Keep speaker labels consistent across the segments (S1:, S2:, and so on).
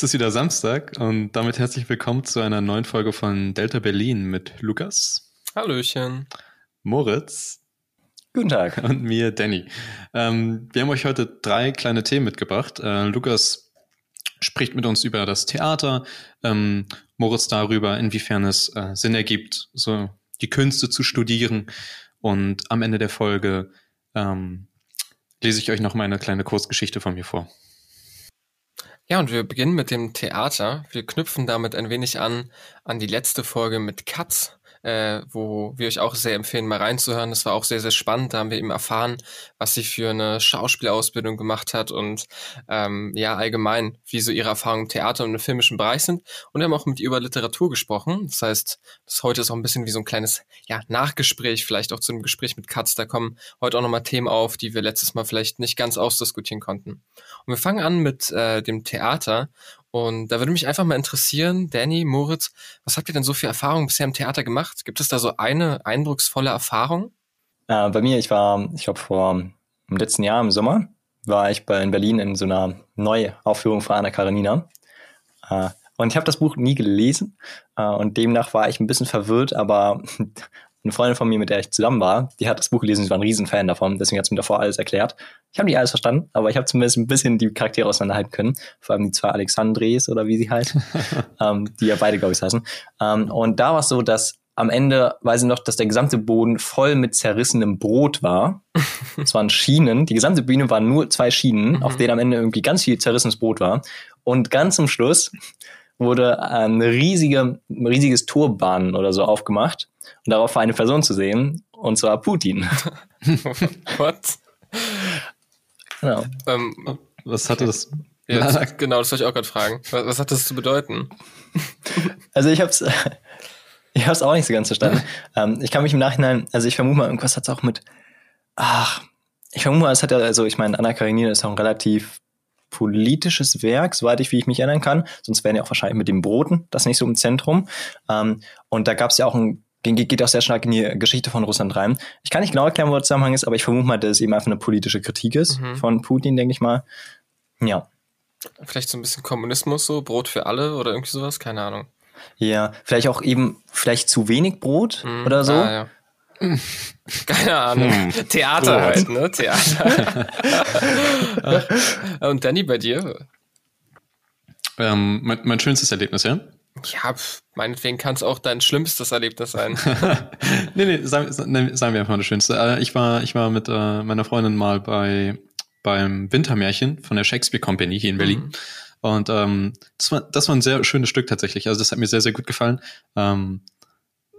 S1: Es ist wieder Samstag und damit herzlich willkommen zu einer neuen Folge von Delta Berlin mit Lukas.
S2: Hallöchen.
S1: Moritz.
S3: Guten Tag.
S1: Und mir, Danny. Ähm, wir haben euch heute drei kleine Themen mitgebracht. Äh, Lukas spricht mit uns über das Theater, ähm, Moritz darüber, inwiefern es äh, Sinn ergibt, so die Künste zu studieren. Und am Ende der Folge ähm, lese ich euch noch mal eine kleine Kurzgeschichte von mir vor.
S2: Ja, und wir beginnen mit dem Theater. Wir knüpfen damit ein wenig an an die letzte Folge mit Katz, äh, wo wir euch auch sehr empfehlen, mal reinzuhören. Das war auch sehr, sehr spannend. Da haben wir eben erfahren, was sie für eine Schauspielausbildung gemacht hat und ähm, ja, allgemein, wie so ihre Erfahrungen im Theater und im filmischen Bereich sind. Und wir haben auch mit ihr über Literatur gesprochen. Das heißt, das heute ist auch ein bisschen wie so ein kleines ja, Nachgespräch, vielleicht auch zu einem Gespräch mit Katz. Da kommen heute auch nochmal Themen auf, die wir letztes Mal vielleicht nicht ganz ausdiskutieren konnten. Und wir fangen an mit äh, dem Theater. Und da würde mich einfach mal interessieren, Danny, Moritz, was habt ihr denn so für Erfahrungen bisher im Theater gemacht? Gibt es da so eine eindrucksvolle Erfahrung?
S3: Äh, bei mir, ich war, ich glaube, vor im letzten Jahr im Sommer war ich bei, in Berlin in so einer Neuaufführung von Anna Karenina. Äh, und ich habe das Buch nie gelesen äh, und demnach war ich ein bisschen verwirrt, aber eine Freundin von mir, mit der ich zusammen war, die hat das Buch gelesen, sie war ein Riesenfan davon, deswegen hat sie mir davor alles erklärt. Ich habe nicht alles verstanden, aber ich habe zumindest ein bisschen die Charaktere auseinanderhalten können. Vor allem die zwei Alexandres oder wie sie halt, ähm, die ja beide, glaube ich, heißen. Ähm, und da war es so, dass am Ende weiß ich noch, dass der gesamte Boden voll mit zerrissenem Brot war. Es waren Schienen. Die gesamte Bühne waren nur zwei Schienen, mhm. auf denen am Ende irgendwie ganz viel zerrissenes Brot war. Und ganz zum Schluss wurde ein riesige, riesiges Turbahn oder so aufgemacht. Und darauf war eine Person zu sehen, und zwar Putin.
S2: What?
S3: Genau.
S1: Ähm, was hatte das?
S2: Ja, das, genau, das soll ich auch gerade fragen. Was, was, hat das zu bedeuten?
S3: Also ich habe es ich hab's auch nicht so ganz verstanden. ähm, ich kann mich im Nachhinein, also ich vermute mal, irgendwas hat es auch mit, ach, ich vermute mal, es hat ja, also ich meine, Anna Karenina ist auch ein relativ politisches Werk, soweit ich, wie ich mich erinnern kann. Sonst wären ja auch wahrscheinlich mit dem Broten das nicht so im Zentrum. Ähm, und da gab es ja auch ein geht auch sehr stark in die Geschichte von Russland rein. Ich kann nicht genau erklären, wo der Zusammenhang ist, aber ich vermute mal, dass es eben einfach eine politische Kritik ist mhm. von Putin, denke ich mal. Ja.
S2: Vielleicht so ein bisschen Kommunismus, so Brot für alle oder irgendwie sowas, keine Ahnung.
S3: Ja, vielleicht auch eben, vielleicht zu wenig Brot mhm. oder so. Ah, ja.
S2: Keine Ahnung. Hm. Theater Brot. halt, ne? Theater. Und Danny, bei dir?
S1: Ähm, mein, mein schönstes Erlebnis, ja?
S2: Ja, meinetwegen kann es auch dein schlimmstes Erlebnis sein.
S1: nee, nee, sagen, sagen wir einfach mal das Schönste. Äh, ich war, ich war mit äh, meiner Freundin mal bei beim Wintermärchen von der Shakespeare Company hier in Berlin. Mhm. Und ähm, das, war, das war ein sehr schönes Stück tatsächlich. Also das hat mir sehr, sehr gut gefallen. Ähm,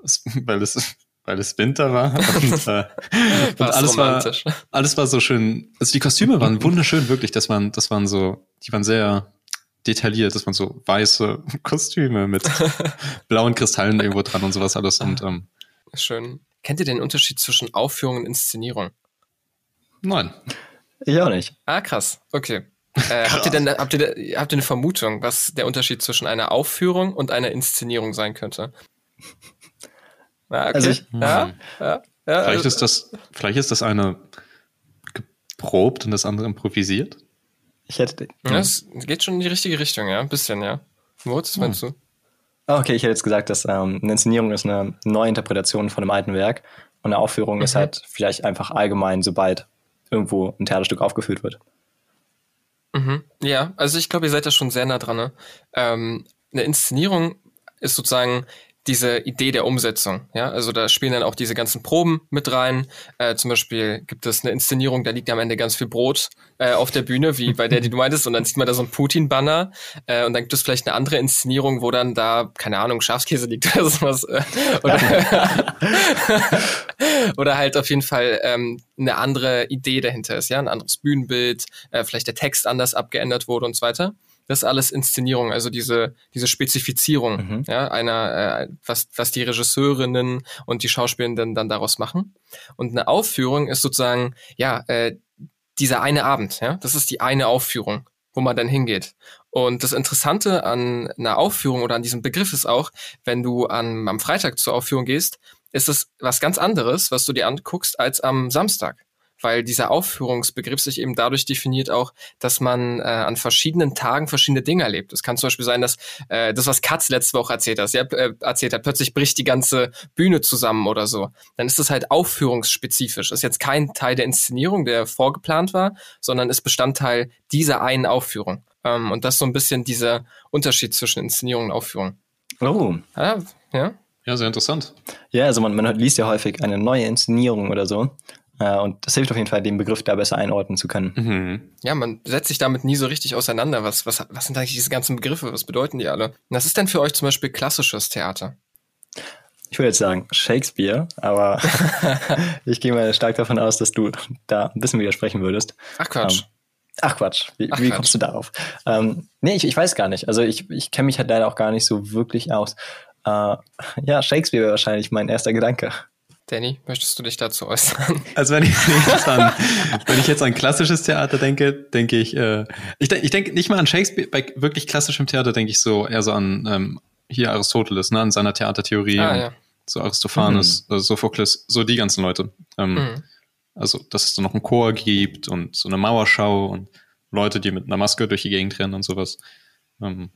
S1: weil es weil es Winter war und, äh, und alles war alles war so schön. Also die Kostüme waren wunderschön, wirklich. Das waren das waren so, die waren sehr detailliert. Das waren so weiße Kostüme mit blauen Kristallen irgendwo dran und sowas alles. Und ähm,
S2: schön. Kennt ihr den Unterschied zwischen Aufführung und Inszenierung?
S1: Nein.
S3: Ich auch nicht.
S2: Ah, krass. Okay. Äh, habt ihr denn habt ihr, habt ihr eine Vermutung, was der Unterschied zwischen einer Aufführung und einer Inszenierung sein könnte?
S3: Ah, okay. Also ich,
S2: ja, hm. ja, ja,
S1: vielleicht ist das, vielleicht ist das eine geprobt und das andere improvisiert.
S3: Ich hätte.
S2: Ja, es geht schon in die richtige Richtung, ja, ein bisschen, ja. Moritz, was hm. meinst du?
S3: Ah, okay, ich hätte jetzt gesagt, dass ähm, eine Inszenierung ist eine Neuinterpretation von einem alten Werk und eine Aufführung mhm. ist halt vielleicht einfach allgemein, sobald irgendwo ein Theaterstück aufgeführt wird.
S2: Mhm. Ja, also ich glaube, ihr seid da schon sehr nah dran. Ne? Ähm, eine Inszenierung ist sozusagen diese Idee der Umsetzung. Ja, also da spielen dann auch diese ganzen Proben mit rein. Äh, zum Beispiel gibt es eine Inszenierung, da liegt am Ende ganz viel Brot äh, auf der Bühne, wie bei der, die du meintest, und dann sieht man da so ein Putin-Banner. Äh, und dann gibt es vielleicht eine andere Inszenierung, wo dann da, keine Ahnung, Schafskäse liegt oder sowas. Äh, oder, oder halt auf jeden Fall ähm, eine andere Idee dahinter ist, ja, ein anderes Bühnenbild, äh, vielleicht der Text anders abgeändert wurde und so weiter. Das ist alles Inszenierung, also diese, diese Spezifizierung, mhm. ja, einer, äh, was, was die Regisseurinnen und die Schauspielenden dann daraus machen. Und eine Aufführung ist sozusagen, ja, äh, dieser eine Abend, ja, das ist die eine Aufführung, wo man dann hingeht. Und das Interessante an einer Aufführung oder an diesem Begriff ist auch, wenn du an, am Freitag zur Aufführung gehst, ist es was ganz anderes, was du dir anguckst, als am Samstag weil dieser Aufführungsbegriff sich eben dadurch definiert auch, dass man äh, an verschiedenen Tagen verschiedene Dinge erlebt. Es kann zum Beispiel sein, dass äh, das, was Katz letzte Woche erzählt hat, ja, äh, erzählt hat, plötzlich bricht die ganze Bühne zusammen oder so. Dann ist das halt aufführungsspezifisch. Das ist jetzt kein Teil der Inszenierung, der vorgeplant war, sondern ist Bestandteil dieser einen Aufführung. Ähm, und das ist so ein bisschen dieser Unterschied zwischen Inszenierung und Aufführung.
S3: Oh.
S2: Ja, ja.
S1: Ja, sehr interessant.
S3: Ja, also man, man liest ja häufig eine neue Inszenierung oder so. Äh, und das hilft auf jeden Fall, den Begriff da besser einordnen zu können.
S1: Mhm.
S2: Ja, man setzt sich damit nie so richtig auseinander. Was, was, was sind eigentlich diese ganzen Begriffe? Was bedeuten die alle? Was ist denn für euch zum Beispiel klassisches Theater?
S3: Ich würde jetzt sagen Shakespeare, aber ich gehe mal stark davon aus, dass du da ein bisschen widersprechen würdest.
S2: Ach Quatsch.
S3: Ähm, ach Quatsch, wie,
S2: Ach
S3: wie
S2: Quatsch.
S3: kommst du darauf? Ähm, nee, ich, ich weiß gar nicht. Also ich, ich kenne mich halt leider auch gar nicht so wirklich aus. Äh, ja, Shakespeare wäre wahrscheinlich mein erster Gedanke.
S2: Danny, möchtest du dich dazu äußern?
S1: Also wenn ich, jetzt an, wenn ich jetzt an klassisches Theater denke, denke ich, äh, ich, denk, ich denke nicht mal an Shakespeare, bei wirklich klassischem Theater denke ich so eher so an ähm, hier Aristoteles, ne, an seiner Theatertheorie,
S2: ah, ja.
S1: so Aristophanes, äh, Sophokles, so die ganzen Leute. Ähm,
S2: Mhm.
S1: Also, dass es so noch einen Chor gibt und so eine Mauerschau und Leute, die mit einer Maske durch die Gegend rennen und sowas. Ähm,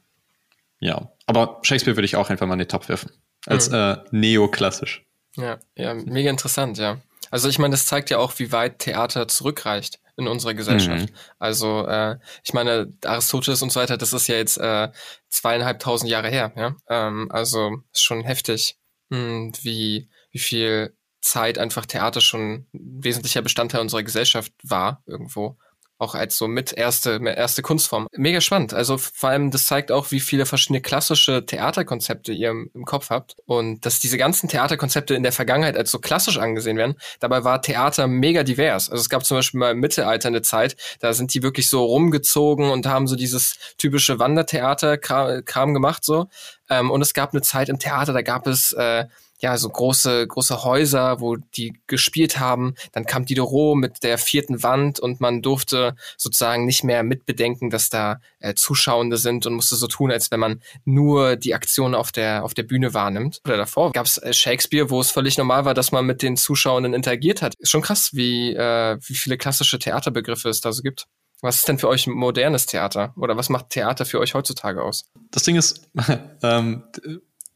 S1: ja, aber Shakespeare würde ich auch einfach mal in den Topf werfen. Als
S2: Mhm.
S1: äh, neoklassisch.
S2: Ja, ja, mega interessant, ja. Also ich meine, das zeigt ja auch, wie weit Theater zurückreicht in unserer Gesellschaft.
S1: Mhm.
S2: Also äh, ich meine, Aristoteles und so weiter, das ist ja jetzt äh, zweieinhalbtausend Jahre her, ja. Ähm, also ist schon heftig, mh, wie wie viel Zeit einfach Theater schon ein wesentlicher Bestandteil unserer Gesellschaft war irgendwo. Auch als so mit erste, erste Kunstform. Mega spannend. Also vor allem, das zeigt auch, wie viele verschiedene klassische Theaterkonzepte ihr im, im Kopf habt. Und dass diese ganzen Theaterkonzepte in der Vergangenheit als so klassisch angesehen werden. Dabei war Theater mega divers. Also es gab zum Beispiel mal im Mittelalter eine Zeit, da sind die wirklich so rumgezogen und haben so dieses typische Wandertheater-Kram gemacht so. Ähm, und es gab eine Zeit im Theater, da gab es äh, ja, so große, große Häuser, wo die gespielt haben. Dann kam Diderot mit der vierten Wand und man durfte sozusagen nicht mehr mitbedenken, dass da äh, Zuschauende sind und musste so tun, als wenn man nur die Aktion auf der, auf der Bühne wahrnimmt. Oder davor gab es äh, Shakespeare, wo es völlig normal war, dass man mit den Zuschauenden interagiert hat. Ist schon krass, wie, äh, wie viele klassische Theaterbegriffe es da so gibt. Was ist denn für euch modernes Theater? Oder was macht Theater für euch heutzutage aus?
S1: Das Ding ist, ähm,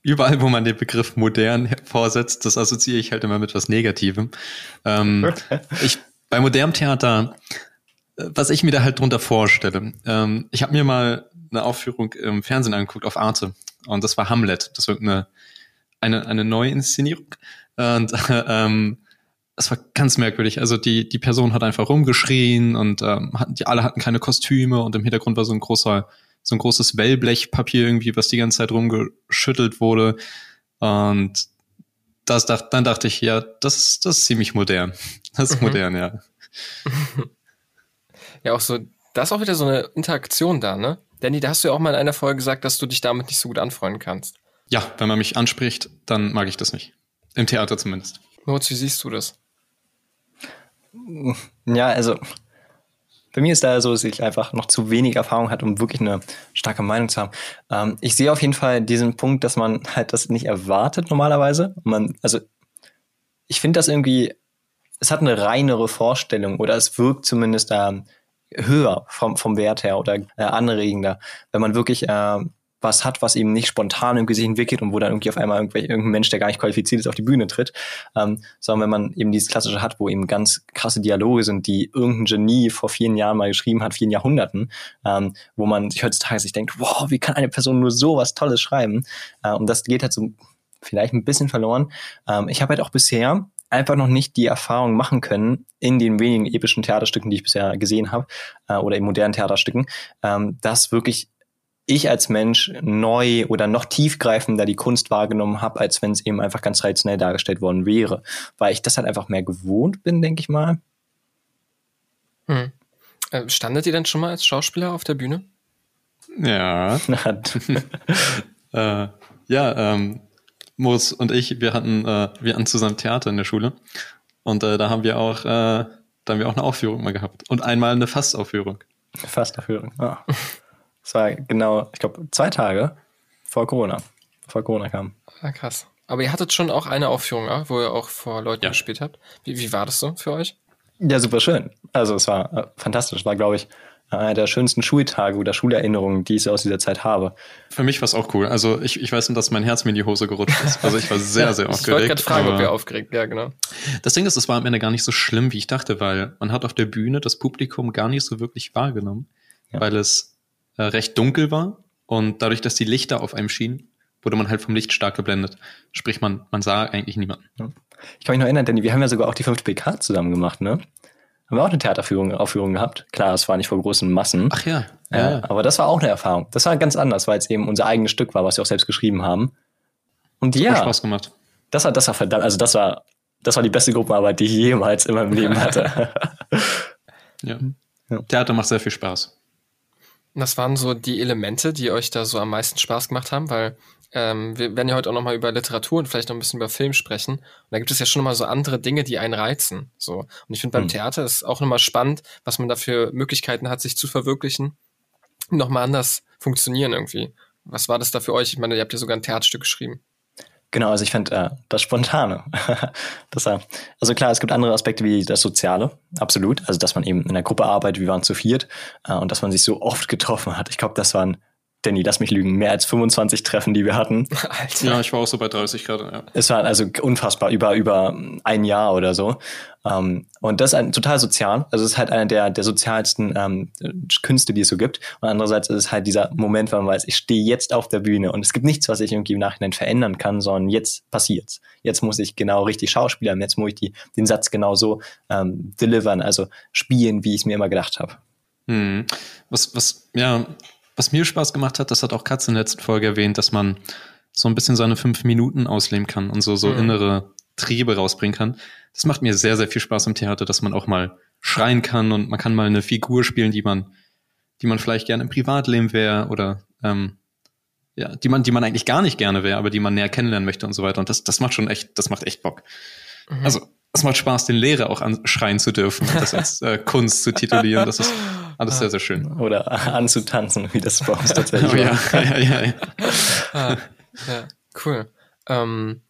S1: überall, wo man den Begriff modern hervorsetzt, das assoziiere ich halt immer mit was Negativem. Ähm, ich, bei modernem Theater, äh, was ich mir da halt drunter vorstelle, ähm, ich habe mir mal eine Aufführung im Fernsehen angeguckt auf Arte und das war Hamlet. Das war eine, eine, eine neue Inszenierung und ähm, es war ganz merkwürdig. Also die, die Person hat einfach rumgeschrien und ähm, hatten, die alle hatten keine Kostüme und im Hintergrund war so ein großer so ein großes Wellblechpapier irgendwie, was die ganze Zeit rumgeschüttelt wurde. Und das dacht, dann dachte ich, ja, das, das ist ziemlich modern. Das ist
S2: Mhm.
S1: modern, ja.
S2: Ja, auch so, da ist auch wieder so eine Interaktion da, ne? Danny, da hast du ja auch mal in einer Folge gesagt, dass du dich damit nicht so gut anfreunden kannst.
S1: Ja, wenn man mich anspricht, dann mag ich das nicht. Im Theater zumindest.
S2: Moritz, wie siehst du das?
S3: Ja, also bei mir ist da so, dass ich einfach noch zu wenig Erfahrung hat, um wirklich eine starke Meinung zu haben. Ähm, ich sehe auf jeden Fall diesen Punkt, dass man halt das nicht erwartet normalerweise. Man, also ich finde das irgendwie, es hat eine reinere Vorstellung oder es wirkt zumindest ähm, höher vom, vom Wert her oder äh, anregender, wenn man wirklich äh, was hat, was eben nicht spontan irgendwie sich entwickelt und wo dann irgendwie auf einmal irgendein Mensch, der gar nicht qualifiziert ist, auf die Bühne tritt, ähm, sondern wenn man eben dieses Klassische hat, wo eben ganz krasse Dialoge sind, die irgendein Genie vor vielen Jahren mal geschrieben hat, vielen Jahrhunderten, ähm, wo man sich heutzutage sich denkt, wow, wie kann eine Person nur so was Tolles schreiben? Äh, und das geht halt so vielleicht ein bisschen verloren. Ähm, ich habe halt auch bisher einfach noch nicht die Erfahrung machen können in den wenigen epischen Theaterstücken, die ich bisher gesehen habe, äh, oder in modernen Theaterstücken, ähm, dass wirklich ich als Mensch neu oder noch tiefgreifender die Kunst wahrgenommen habe, als wenn es eben einfach ganz traditionell dargestellt worden wäre. Weil ich das halt einfach mehr gewohnt bin, denke ich mal.
S2: Hm. Äh, standet ihr denn schon mal als Schauspieler auf der Bühne?
S1: Ja. äh, ja, ähm, Moritz und ich, wir hatten, äh, wir hatten zusammen Theater in der Schule. Und äh, da haben wir auch, äh, da haben wir auch eine Aufführung mal gehabt. Und einmal eine Fastaufführung.
S3: Fastaufführung. Ja. Das war genau, ich glaube, zwei Tage vor Corona. Vor Corona kam.
S2: Ah, krass. Aber ihr hattet schon auch eine Aufführung, ja, wo ihr auch vor Leuten
S1: Ja.
S2: gespielt habt. Wie, wie war das so für euch?
S3: Ja, super schön. Also es war äh, fantastisch. War, glaube ich, einer der schönsten Schultage oder Schulerinnerungen, die ich aus dieser Zeit habe.
S1: Für mich war es auch cool. Also ich, ich weiß nur, dass mein Herz mir in die Hose gerutscht ist. Also ich war sehr, sehr aufgeregt. Ich
S2: wollte gerade fragen, ob ihr aufgeregt, ja genau.
S1: Das Ding ist, es war am Ende gar nicht so schlimm, wie ich dachte, weil man hat auf der Bühne das Publikum gar nicht so wirklich wahrgenommen, ja. weil es äh, recht dunkel war und dadurch, dass die Lichter auf einem schienen, wurde man halt vom Licht stark geblendet. Sprich, man, man sah eigentlich niemanden.
S3: Ich kann mich noch erinnern, denn wir haben ja sogar auch die 5 PK zusammen gemacht, ne? Haben wir auch eine Theateraufführung Aufführung gehabt. Klar, es war nicht vor großen Massen.
S1: Ach ja.
S3: ja. ja. Aber das war auch eine Erfahrung. Das war ganz anders, weil es eben unser eigenes Stück war, was wir auch selbst geschrieben haben. Und das ja. Hat
S1: Spaß gemacht.
S3: Das war, das war verdammt, also das war, das war die beste Gruppenarbeit, die ich jemals in meinem Leben hatte.
S1: ja. ja. Theater macht sehr viel Spaß.
S2: Was waren so die Elemente, die euch da so am meisten Spaß gemacht haben? Weil ähm, wir werden ja heute auch nochmal über Literatur und vielleicht noch ein bisschen über Film sprechen. Und da gibt es ja schon nochmal so andere Dinge, die einen reizen. So. Und ich finde beim mhm. Theater ist auch nochmal spannend, was man da für Möglichkeiten hat, sich zu verwirklichen, nochmal anders funktionieren irgendwie. Was war das da für euch? Ich meine, ihr habt ja sogar ein Theaterstück geschrieben.
S3: Genau, also ich finde äh, das Spontane. das, äh, also klar, es gibt andere Aspekte wie das Soziale, absolut. Also dass man eben in der Gruppe arbeitet, wir waren zu viert äh, und dass man sich so oft getroffen hat. Ich glaube, das waren Danny, lass mich lügen, mehr als 25 Treffen, die wir hatten.
S1: Alter. Ja, ich war auch so bei 30 gerade, ja.
S3: Es war also unfassbar, über, über ein Jahr oder so. Um, ähm, und das ist ein, total sozial. Also es ist halt einer der, der sozialsten ähm, Künste, die es so gibt. Und andererseits ist es halt dieser Moment, wo man weiß, ich stehe jetzt auf der Bühne und es gibt nichts, was ich irgendwie im Nachhinein verändern kann, sondern jetzt passiert's. Jetzt muss ich genau richtig schauspielern, jetzt muss ich die, den Satz genau so ähm, delivern, also spielen, wie ich es mir immer gedacht habe.
S1: Hm. Was, was, ja, was mir Spaß gemacht hat, das hat auch Katz in der letzten Folge erwähnt, dass man so ein bisschen seine fünf Minuten ausleben kann und so, so mhm. innere Triebe rausbringen kann. Das macht mir sehr, sehr viel Spaß im Theater, dass man auch mal schreien kann und man kann mal eine Figur spielen, die man, die man vielleicht gerne im Privatleben wäre oder ähm, ja, die man, die man eigentlich gar nicht gerne wäre, aber die man näher kennenlernen möchte und so weiter. Und das, das macht schon echt, das macht echt Bock. Mhm. Also es macht Spaß, den Lehrer auch anschreien zu dürfen und das als äh, Kunst zu titulieren. Das ist alles sehr, sehr schön.
S3: Oder anzutanzen, wie das bei uns tatsächlich
S1: oh, ja, ja, ja, ja.
S2: ah, ja, cool. Ähm,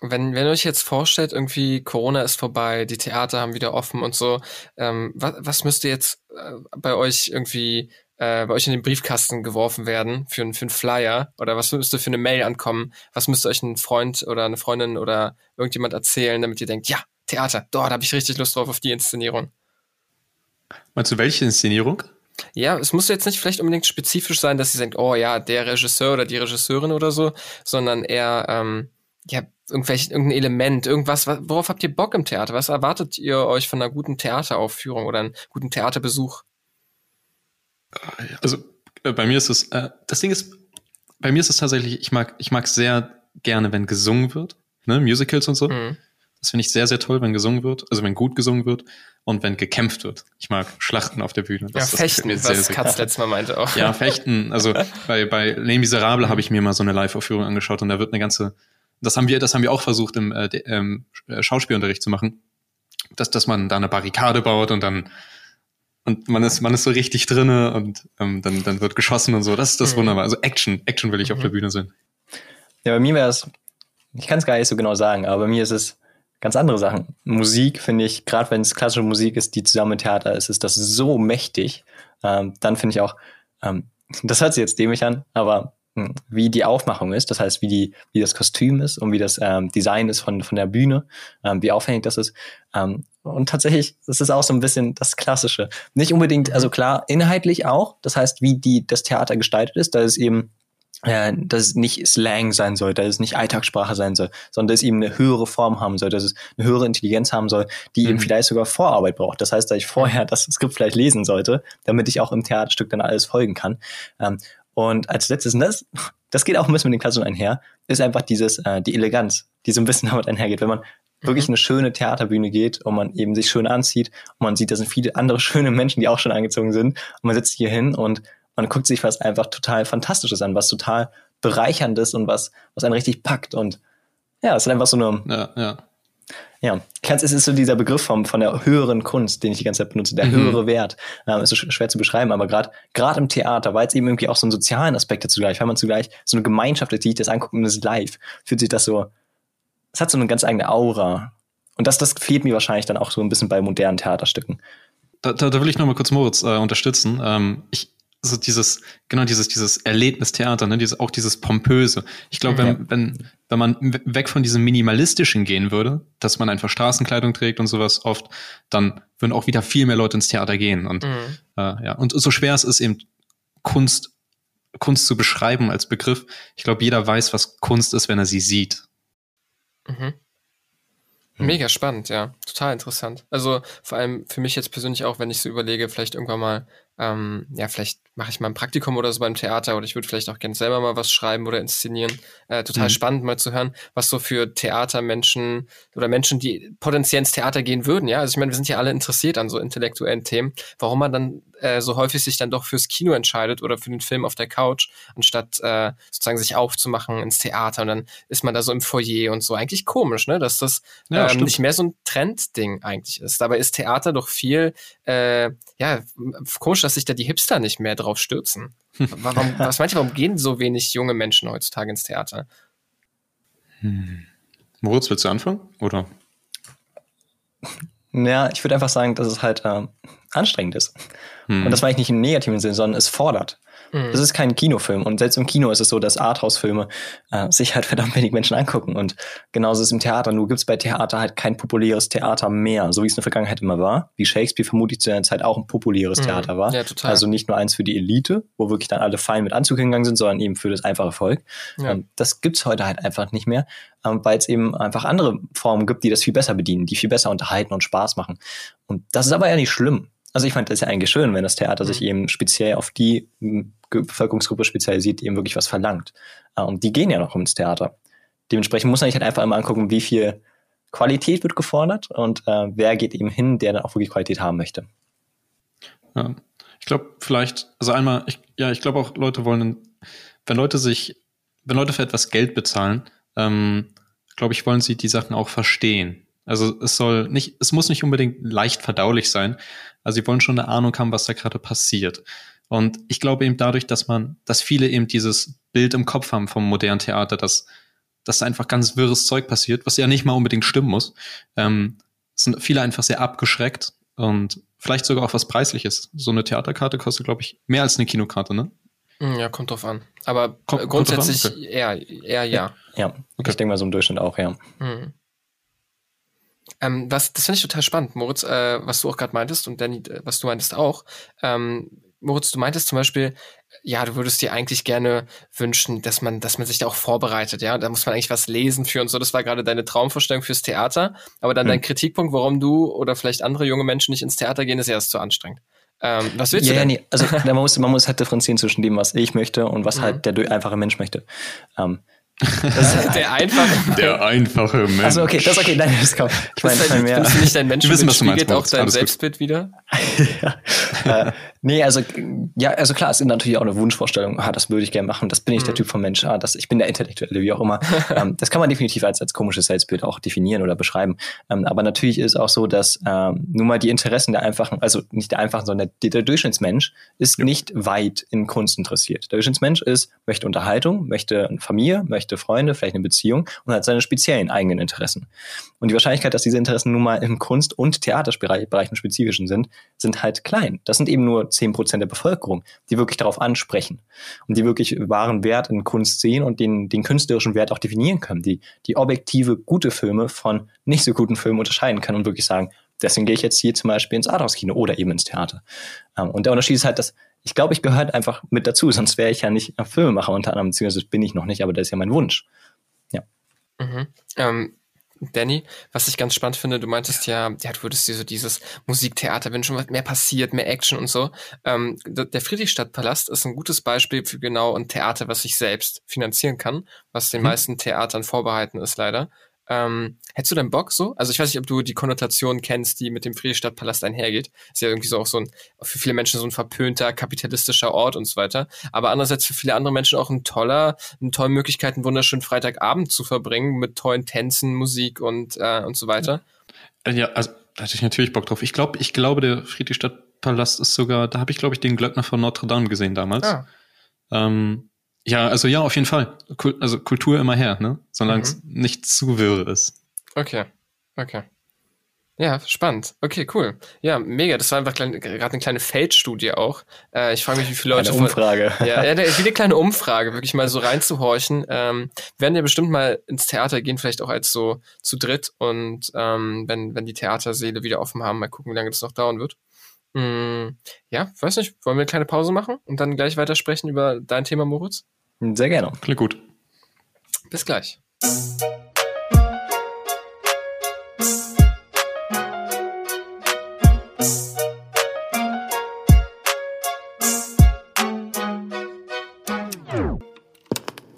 S2: wenn, wenn ihr euch jetzt vorstellt, irgendwie Corona ist vorbei, die Theater haben wieder offen und so, ähm, was, was müsste jetzt äh, bei euch irgendwie äh, bei euch in den Briefkasten geworfen werden für, für einen Flyer oder was müsste für eine Mail ankommen? Was müsste euch ein Freund oder eine Freundin oder irgendjemand erzählen, damit ihr denkt, ja, Theater, dort habe ich richtig Lust drauf auf die Inszenierung.
S1: Meinst du welche Inszenierung?
S2: Ja, es muss jetzt nicht vielleicht unbedingt spezifisch sein, dass sie denkt, oh ja, der Regisseur oder die Regisseurin oder so, sondern eher, ähm, ja, irgendwelche, irgendein Element, irgendwas, worauf habt ihr Bock im Theater? Was erwartet ihr euch von einer guten Theateraufführung oder einem guten Theaterbesuch?
S1: Also äh, bei mir ist es, äh, das Ding ist, bei mir ist es tatsächlich, ich mag, ich mag sehr gerne, wenn gesungen wird, ne, Musicals und so. Mhm. Das finde ich sehr, sehr toll, wenn gesungen wird, also wenn gut gesungen wird und wenn gekämpft wird. Ich mag Schlachten auf der Bühne.
S2: Das, ja, Fechten, das was sehr, Katz letztes Mal meinte auch.
S1: Ja, Fechten. Also bei, bei Les Miserables habe ich mir mal so eine Live-Aufführung angeschaut und da wird eine ganze, das haben wir, das haben wir auch versucht im äh, ähm, Schauspielunterricht zu machen, dass, dass man da eine Barrikade baut und dann und man ist, man ist so richtig drinne und ähm, dann, dann wird geschossen und so. Das ist das mhm. wunderbar. Also Action, Action will ich mhm. auf der Bühne sehen.
S3: Ja, bei mir wäre es, ich kann es gar nicht so genau sagen, aber bei mir ist es ganz andere Sachen. Musik finde ich, gerade wenn es klassische Musik ist, die zusammen mit Theater ist, ist das so mächtig. Ähm, dann finde ich auch, ähm, das hört sich jetzt dämlich an, aber hm, wie die Aufmachung ist, das heißt, wie die, wie das Kostüm ist und wie das ähm, Design ist von, von der Bühne, ähm, wie aufwendig das ist. Ähm, und tatsächlich, das ist auch so ein bisschen das Klassische. Nicht unbedingt, also klar, inhaltlich auch. Das heißt, wie die, das Theater gestaltet ist, da ist eben äh, dass es nicht Slang sein soll, dass es nicht Alltagssprache sein soll, sondern dass es eben eine höhere Form haben soll, dass es eine höhere Intelligenz haben soll, die mhm. eben vielleicht sogar Vorarbeit braucht. Das heißt, dass ich vorher das Skript vielleicht lesen sollte, damit ich auch im Theaterstück dann alles folgen kann. Ähm, und als letztes, und das, das geht auch ein bisschen mit den Klassen einher, ist einfach dieses, äh, die Eleganz, die so ein bisschen damit einhergeht. Wenn man wirklich mhm. eine schöne Theaterbühne geht und man eben sich schön anzieht und man sieht, da sind viele andere schöne Menschen, die auch schon angezogen sind und man sitzt hier hin und man guckt sich was einfach total Fantastisches an, was total bereicherndes und was, was einen richtig packt. Und ja, es ist einfach so eine.
S1: Ja, ja.
S3: Ja, es ist so dieser Begriff vom, von der höheren Kunst, den ich die ganze Zeit benutze, der mhm. höhere Wert. Ähm, ist so schwer zu beschreiben, aber gerade gerade im Theater, weil es eben irgendwie auch so einen sozialen Aspekt dazu gleich, weil man zugleich so eine Gemeinschaft ist, die ich das angucke und das live, fühlt sich das so, es hat so eine ganz eigene Aura. Und das, das fehlt mir wahrscheinlich dann auch so ein bisschen bei modernen Theaterstücken.
S1: Da, da, da will ich noch mal kurz Moritz äh, unterstützen. Ähm, ich, so dieses, genau dieses, dieses Erlebnistheater, ne, dieses, auch dieses Pompöse. Ich glaube, wenn, ja. wenn, wenn man weg von diesem Minimalistischen gehen würde, dass man einfach Straßenkleidung trägt und sowas oft, dann würden auch wieder viel mehr Leute ins Theater gehen. Und, mhm. äh, ja, und so schwer es ist, eben Kunst, Kunst zu beschreiben als Begriff. Ich glaube, jeder weiß, was Kunst ist, wenn er sie sieht.
S2: Mhm. Mega spannend, ja. Total interessant. Also vor allem für mich jetzt persönlich auch, wenn ich so überlege, vielleicht irgendwann mal ähm, ja, vielleicht mache ich mal ein Praktikum oder so beim Theater oder ich würde vielleicht auch gerne selber mal was schreiben oder inszenieren. Äh, total mhm. spannend mal zu hören, was so für Theatermenschen oder Menschen, die potenziell ins Theater gehen würden. Ja, also ich meine, wir sind ja alle interessiert an so intellektuellen Themen. Warum man dann äh, so häufig sich dann doch fürs Kino entscheidet oder für den Film auf der Couch, anstatt äh, sozusagen sich aufzumachen ins Theater und dann ist man da so im Foyer und so. Eigentlich komisch, ne, dass das ja, ähm, nicht mehr so ein Trendding eigentlich ist. Dabei ist Theater doch viel, äh, ja, komisch, dass sich da die Hipster nicht mehr drauf stürzen. Warum, was meinst du, warum gehen so wenig junge Menschen heutzutage ins Theater?
S1: Hm. Moritz, willst du anfangen? Oder?
S3: Ja, ich würde einfach sagen, dass es halt äh, anstrengend ist. Hm. Und das meine ich nicht im negativen Sinne, sondern es fordert. Mhm. Das ist kein Kinofilm. Und selbst im Kino ist es so, dass Arthouse-Filme äh, sich halt verdammt wenig Menschen angucken. Und genauso ist es im Theater. Nur gibt es bei Theater halt kein populäres Theater mehr, so wie es in der Vergangenheit immer war. Wie Shakespeare vermutlich zu einer Zeit auch ein populäres mhm. Theater war. Ja, total. Also nicht nur eins für die Elite, wo wirklich dann alle fein mit Anzug hingegangen sind, sondern eben für das einfache Volk. Ja. Ähm, das gibt's heute halt einfach nicht mehr, ähm, weil es eben einfach andere Formen gibt, die das viel besser bedienen, die viel besser unterhalten und Spaß machen. Und das ist aber ja nicht schlimm. Also ich fand das ja eigentlich schön, wenn das Theater sich mhm. eben speziell auf die Bevölkerungsgruppe spezialisiert, die eben wirklich was verlangt. Äh, und die gehen ja noch ins Theater. Dementsprechend muss man sich halt einfach immer angucken, wie viel Qualität wird gefordert und äh, wer geht eben hin, der dann auch wirklich Qualität haben möchte.
S1: Ja, ich glaube vielleicht, also einmal, ich, ja, ich glaube auch Leute wollen, wenn Leute sich, wenn Leute für etwas Geld bezahlen, ähm, glaube ich, wollen sie die Sachen auch verstehen. Also es soll nicht, es muss nicht unbedingt leicht verdaulich sein. Also sie wollen schon eine Ahnung haben, was da gerade passiert. Und ich glaube eben dadurch, dass man, dass viele eben dieses Bild im Kopf haben vom modernen Theater, dass, dass da einfach ganz wirres Zeug passiert, was ja nicht mal unbedingt stimmen muss, ähm, sind viele einfach sehr abgeschreckt und vielleicht sogar auch was Preisliches. So eine Theaterkarte kostet, glaube ich, mehr als eine Kinokarte, ne?
S2: Hm, ja, kommt drauf an. Aber Komm, grundsätzlich okay. eher, eher ja.
S3: Ja, okay. ich denke mal so im Durchschnitt auch, ja. Mhm.
S2: Ähm, was, das finde ich total spannend, Moritz, äh, was du auch gerade meintest und Danny, äh, was du meintest auch. Ähm, Moritz, du meintest zum Beispiel, ja, du würdest dir eigentlich gerne wünschen, dass man, dass man sich da auch vorbereitet, ja. Da muss man eigentlich was lesen für und so. Das war gerade deine Traumvorstellung fürs Theater. Aber dann hm. dein Kritikpunkt, warum du oder vielleicht andere junge Menschen nicht ins Theater gehen, ist ja erst zu anstrengend. Ähm, was willst ja, du denn? Ja, nee,
S3: also man muss, man muss halt differenzieren zwischen dem, was ich möchte und was mhm. halt der einfache Mensch möchte. Ähm,
S2: der einfache
S1: Der einfache Mensch.
S3: Also okay, das ist okay, nein, das kommt.
S2: Ich meine, ich mein mehr. Findest du nicht dein Menschenbild wissen, spiegelt auch dein Selbstbild wieder?
S3: ja. äh, nee, also ja, also klar, es ist natürlich auch eine Wunschvorstellung. Ah, das würde ich gerne machen. Das bin ich mhm. der Typ von Mensch. Ah, das, ich bin der Intellektuelle, wie auch immer. ähm, das kann man definitiv als als komisches Selbstbild auch definieren oder beschreiben. Ähm, aber natürlich ist auch so, dass ähm, nun mal die Interessen der einfachen, also nicht der einfachen, sondern der, der Durchschnittsmensch ist ja. nicht weit in Kunst interessiert. Der Durchschnittsmensch ist möchte Unterhaltung, möchte eine Familie, möchte möchte Freunde, vielleicht eine Beziehung und hat seine speziellen eigenen Interessen. Und die Wahrscheinlichkeit, dass diese Interessen nun mal im Kunst- und Theaterbereich im Spezifischen sind, sind halt klein. Das sind eben nur zehn Prozent der Bevölkerung, die wirklich darauf ansprechen und die wirklich wahren Wert in Kunst sehen und den, den künstlerischen Wert auch definieren können, die, die objektive gute Filme von nicht so guten Filmen unterscheiden können und wirklich sagen, deswegen gehe ich jetzt hier zum Beispiel ins Arthouse-Kino oder eben ins Theater. Ähm, und der Unterschied ist halt, dass ich glaube, ich gehört einfach mit dazu, sonst wäre ich ja nicht Filmemacher unter anderem, beziehungsweise bin ich noch nicht, aber das ist ja mein Wunsch. Ja.
S2: Mhm. Ähm, Danny, was ich ganz spannend finde, du meintest ja, ja, du würdest dir so dieses Musiktheater wünschen, was mehr passiert, mehr Action und so. Ähm, der Friedrichstadtpalast ist ein gutes Beispiel für genau ein Theater, was sich selbst finanzieren kann, was den mhm. meisten Theatern vorbehalten ist leider. Ähm, hättest du denn Bock so? Also ich weiß nicht, ob du die Konnotation kennst, die mit dem Friedrichstadtpalast einhergeht. Ist ja irgendwie so auch so ein, für viele Menschen so ein verpönter, kapitalistischer Ort und so weiter. Aber andererseits für viele andere Menschen auch ein toller, eine tolle Möglichkeit, einen wunderschönen Freitagabend zu verbringen mit tollen Tänzen, Musik und, äh, und so weiter.
S1: Äh, ja, also da hatte ich natürlich Bock drauf. Ich glaube, ich glaube, der Friedrichstadtpalast ist sogar, da habe ich, glaube ich, den Glöckner von Notre Dame gesehen damals. Ah. Ähm, ja, also ja, auf jeden Fall. also Kultur immer her, ne? Solange es mhm. nicht zu wirr ist.
S2: Okay, okay. Ja, spannend. Okay, cool. Ja, mega. Das war einfach gerade eine kleine Feldstudie auch. Äh, ich frage mich, wie viele Leute.
S3: Eine Umfrage.
S2: Von, ja, ja, wie eine kleine Umfrage, wirklich mal so reinzuhorchen. Ähm, wir werden ja bestimmt mal ins Theater gehen, vielleicht auch als so zu dritt. Und ähm, wenn, wenn die Theaterseele wieder offen haben, mal gucken, wie lange das noch dauern wird. Mm, ja, weiß nicht, wollen wir eine kleine Pause machen und dann gleich weitersprechen über dein Thema, Moritz?
S3: Sehr gerne.
S1: Klingt gut.
S2: Bis gleich.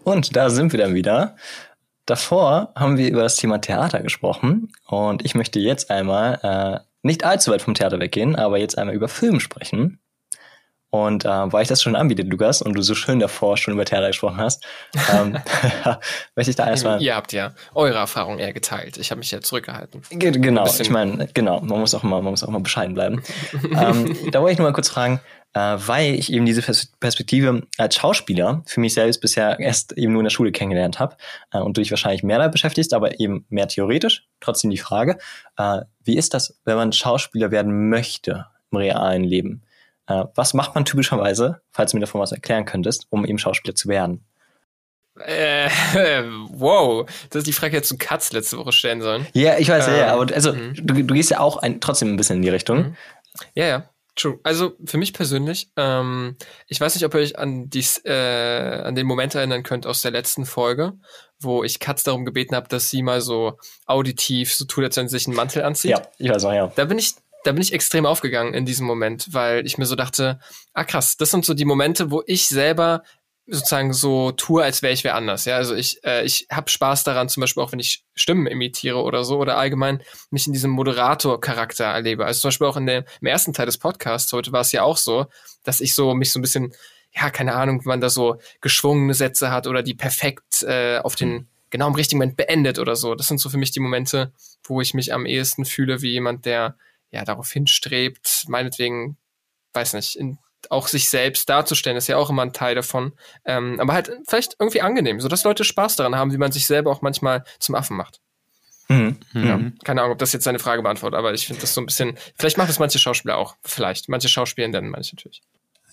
S3: Und da sind wir dann wieder. Davor haben wir über das Thema Theater gesprochen und ich möchte jetzt einmal äh, nicht allzu weit vom Theater weggehen, aber jetzt einmal über Film sprechen. Und äh, weil ich das schon anbiete, Lukas, und du so schön davor schon über Theater gesprochen hast, ähm, möchte ich da erstmal.
S2: Ihr habt ja eure Erfahrung eher geteilt. Ich habe mich ja zurückgehalten.
S3: Ge genau, ich meine, genau, man muss auch mal, man muss auch mal bescheiden bleiben. ähm, da wollte ich nur mal kurz fragen, äh, weil ich eben diese Perspektive als Schauspieler für mich selbst bisher erst eben nur in der Schule kennengelernt habe äh, und du dich wahrscheinlich mehr damit beschäftigst, aber eben mehr theoretisch. Trotzdem die Frage, äh, wie ist das, wenn man Schauspieler werden möchte im realen Leben? Äh, was macht man typischerweise, falls du mir davon was erklären könntest, um eben Schauspieler zu werden?
S2: Äh, wow, das ist die Frage, die jetzt zu Katz letzte Woche stellen sollen.
S3: Ja, ich weiß, ähm, ja, aber also mhm. du, du, gehst ja auch ein, trotzdem ein bisschen in die Richtung. Mhm.
S2: Ja, ja. True. Also für mich persönlich, ähm, ich weiß nicht, ob ihr euch an, dies, äh, an den Moment erinnern könnt aus der letzten Folge, wo ich Katz darum gebeten habe, dass sie mal so auditiv so tut, als wenn sie sich einen Mantel anzieht.
S3: Ja, ich weiß auch, ja.
S2: Da bin ich da bin ich extrem aufgegangen in diesem Moment, weil ich mir so dachte, ah krass, das sind so die Momente, wo ich selber sozusagen so tue, als wäre ich wer anders. Ja, also ich, äh, ich habe Spaß daran, zum Beispiel auch wenn ich Stimmen imitiere oder so oder allgemein mich in diesem Moderator-Charakter erlebe. Also zum Beispiel auch in der, im ersten Teil des Podcasts heute war es ja auch so, dass ich so mich so ein bisschen, ja, keine Ahnung, wenn man da so geschwungene Sätze hat oder die perfekt äh, auf den genau im richtigen Moment beendet oder so. Das sind so für mich die Momente, wo ich mich am ehesten fühle wie jemand, der ja darauf hinstrebt, meinetwegen, weiß nicht, in, auch sich selbst darzustellen, ist ja auch immer ein Teil davon. Ähm, aber halt vielleicht irgendwie angenehm, so dass Leute Spaß daran haben, wie man sich selber auch manchmal zum Affen macht. Mhm. Ja, keine Ahnung, ob das jetzt seine Frage beantwortet, aber ich finde das so ein bisschen, vielleicht macht das manche Schauspieler auch, vielleicht. Manche Schauspielenden, manche natürlich.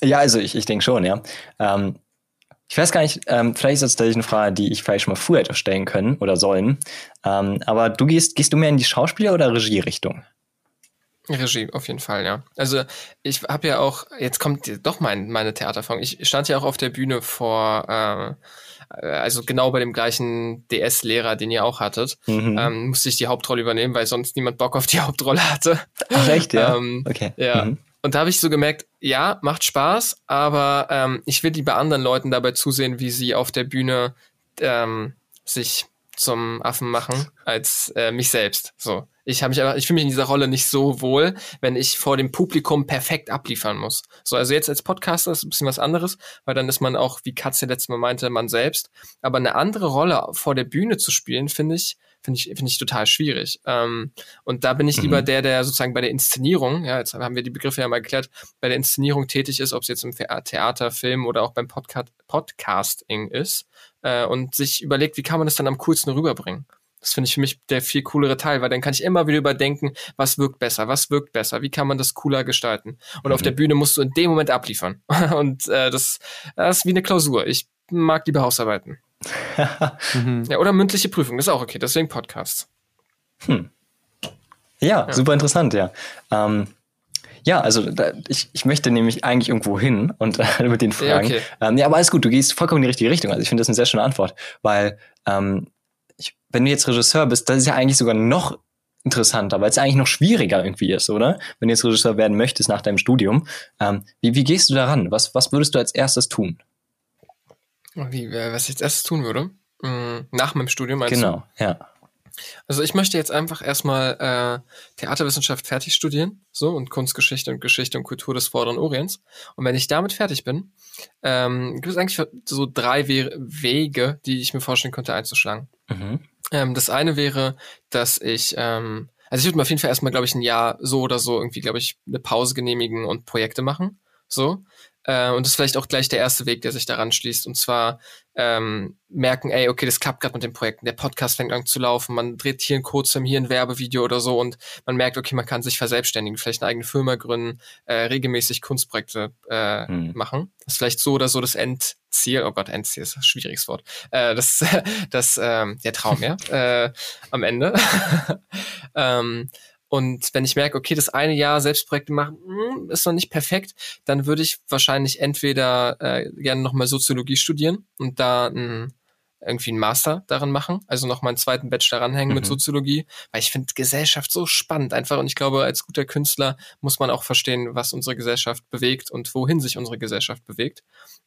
S3: Ja, also ich, ich denke schon, ja. Ähm, ich weiß gar nicht, ähm, vielleicht ist das tatsächlich eine Frage, die ich vielleicht schon mal früher hätte stellen können oder sollen. Ähm, aber du gehst, gehst du mehr in die Schauspieler- oder Regierichtung?
S2: Regie, auf jeden Fall, ja. Also ich habe ja auch, jetzt kommt doch mein, meine Theatererfahrung. Ich stand ja auch auf der Bühne vor, äh, also genau bei dem gleichen DS-Lehrer, den ihr auch hattet, mhm. ähm, musste ich die Hauptrolle übernehmen, weil sonst niemand Bock auf die Hauptrolle hatte.
S3: Ach echt, ja? ähm,
S2: okay. Ja. Mhm. Und da habe ich so gemerkt, ja, macht Spaß, aber ähm, ich will lieber anderen Leuten dabei zusehen, wie sie auf der Bühne ähm, sich zum Affen machen, als äh, mich selbst. So ich habe mich aber, ich fühle mich in dieser Rolle nicht so wohl, wenn ich vor dem Publikum perfekt abliefern muss. So, also jetzt als Podcaster ist ein bisschen was anderes, weil dann ist man auch, wie Katze letztes Mal meinte, man selbst. Aber eine andere Rolle vor der Bühne zu spielen, finde ich, finde ich, finde ich total schwierig. Ähm, und da bin ich mhm. lieber der, der sozusagen bei der Inszenierung, ja, jetzt haben wir die Begriffe ja mal geklärt, bei der Inszenierung tätig ist, ob es jetzt im Theater, Film oder auch beim Podcast, Podcasting ist, äh, und sich überlegt, wie kann man das dann am coolsten rüberbringen. Das finde ich für mich der viel coolere Teil, weil dann kann ich immer wieder überdenken, was wirkt besser, was wirkt besser, wie kann man das cooler gestalten. Und mhm. auf der Bühne musst du in dem Moment abliefern. Und äh, das, das ist wie eine Klausur. Ich mag lieber Hausarbeiten. mhm. Ja, oder mündliche Prüfung, das ist auch okay, deswegen Podcasts.
S3: Hm. Ja, ja, super interessant, ja. Ähm, ja, also da, ich, ich möchte nämlich eigentlich irgendwo hin und äh, mit den Fragen. Ja, okay. ähm, ja, aber alles gut, du gehst vollkommen in die richtige Richtung. Also ich finde das eine sehr schöne Antwort, weil ähm, ich, wenn du jetzt Regisseur bist, das ist ja eigentlich sogar noch interessanter, weil es eigentlich noch schwieriger irgendwie ist, oder? Wenn du jetzt Regisseur werden möchtest nach deinem Studium. Ähm, wie, wie gehst du daran? Was, was würdest du als erstes tun?
S2: Wie, äh, was ich als erstes tun würde? Mm, nach meinem Studium meinst
S3: Genau, du? ja.
S2: Also ich möchte jetzt einfach erstmal äh, Theaterwissenschaft fertig studieren, so und Kunstgeschichte und Geschichte und Kultur des Vorderen Orients. Und wenn ich damit fertig bin, ähm, gibt es eigentlich so drei We Wege, die ich mir vorstellen könnte einzuschlagen. Mhm. Ähm, das eine wäre, dass ich, ähm, also ich würde mir auf jeden Fall erstmal, glaube ich, ein Jahr so oder so irgendwie, glaube ich, eine Pause genehmigen und Projekte machen. So. Äh, und das ist vielleicht auch gleich der erste Weg, der sich daran schließt. Und zwar ähm, merken, ey, okay, das klappt gerade mit den Projekten. Der Podcast fängt an zu laufen. Man dreht hier ein Kurzfilm, hier ein Werbevideo oder so und man merkt, okay, man kann sich verselbstständigen, vielleicht eine eigene Firma gründen, äh, regelmäßig Kunstprojekte äh, hm. machen. Das ist vielleicht so oder so das Endziel. Oh Gott, Endziel ist ein schwieriges Wort. Äh, das, das, ähm, der Traum, ja, äh, am Ende. ähm, und wenn ich merke, okay, das eine Jahr Selbstprojekte machen hm, ist noch nicht perfekt, dann würde ich wahrscheinlich entweder äh, gerne nochmal Soziologie studieren und da ein irgendwie einen Master darin machen, also noch mal einen zweiten Bachelor ranhängen mhm. mit Soziologie, weil ich finde Gesellschaft so spannend einfach und ich glaube, als guter Künstler muss man auch verstehen, was unsere Gesellschaft bewegt und wohin sich unsere Gesellschaft bewegt.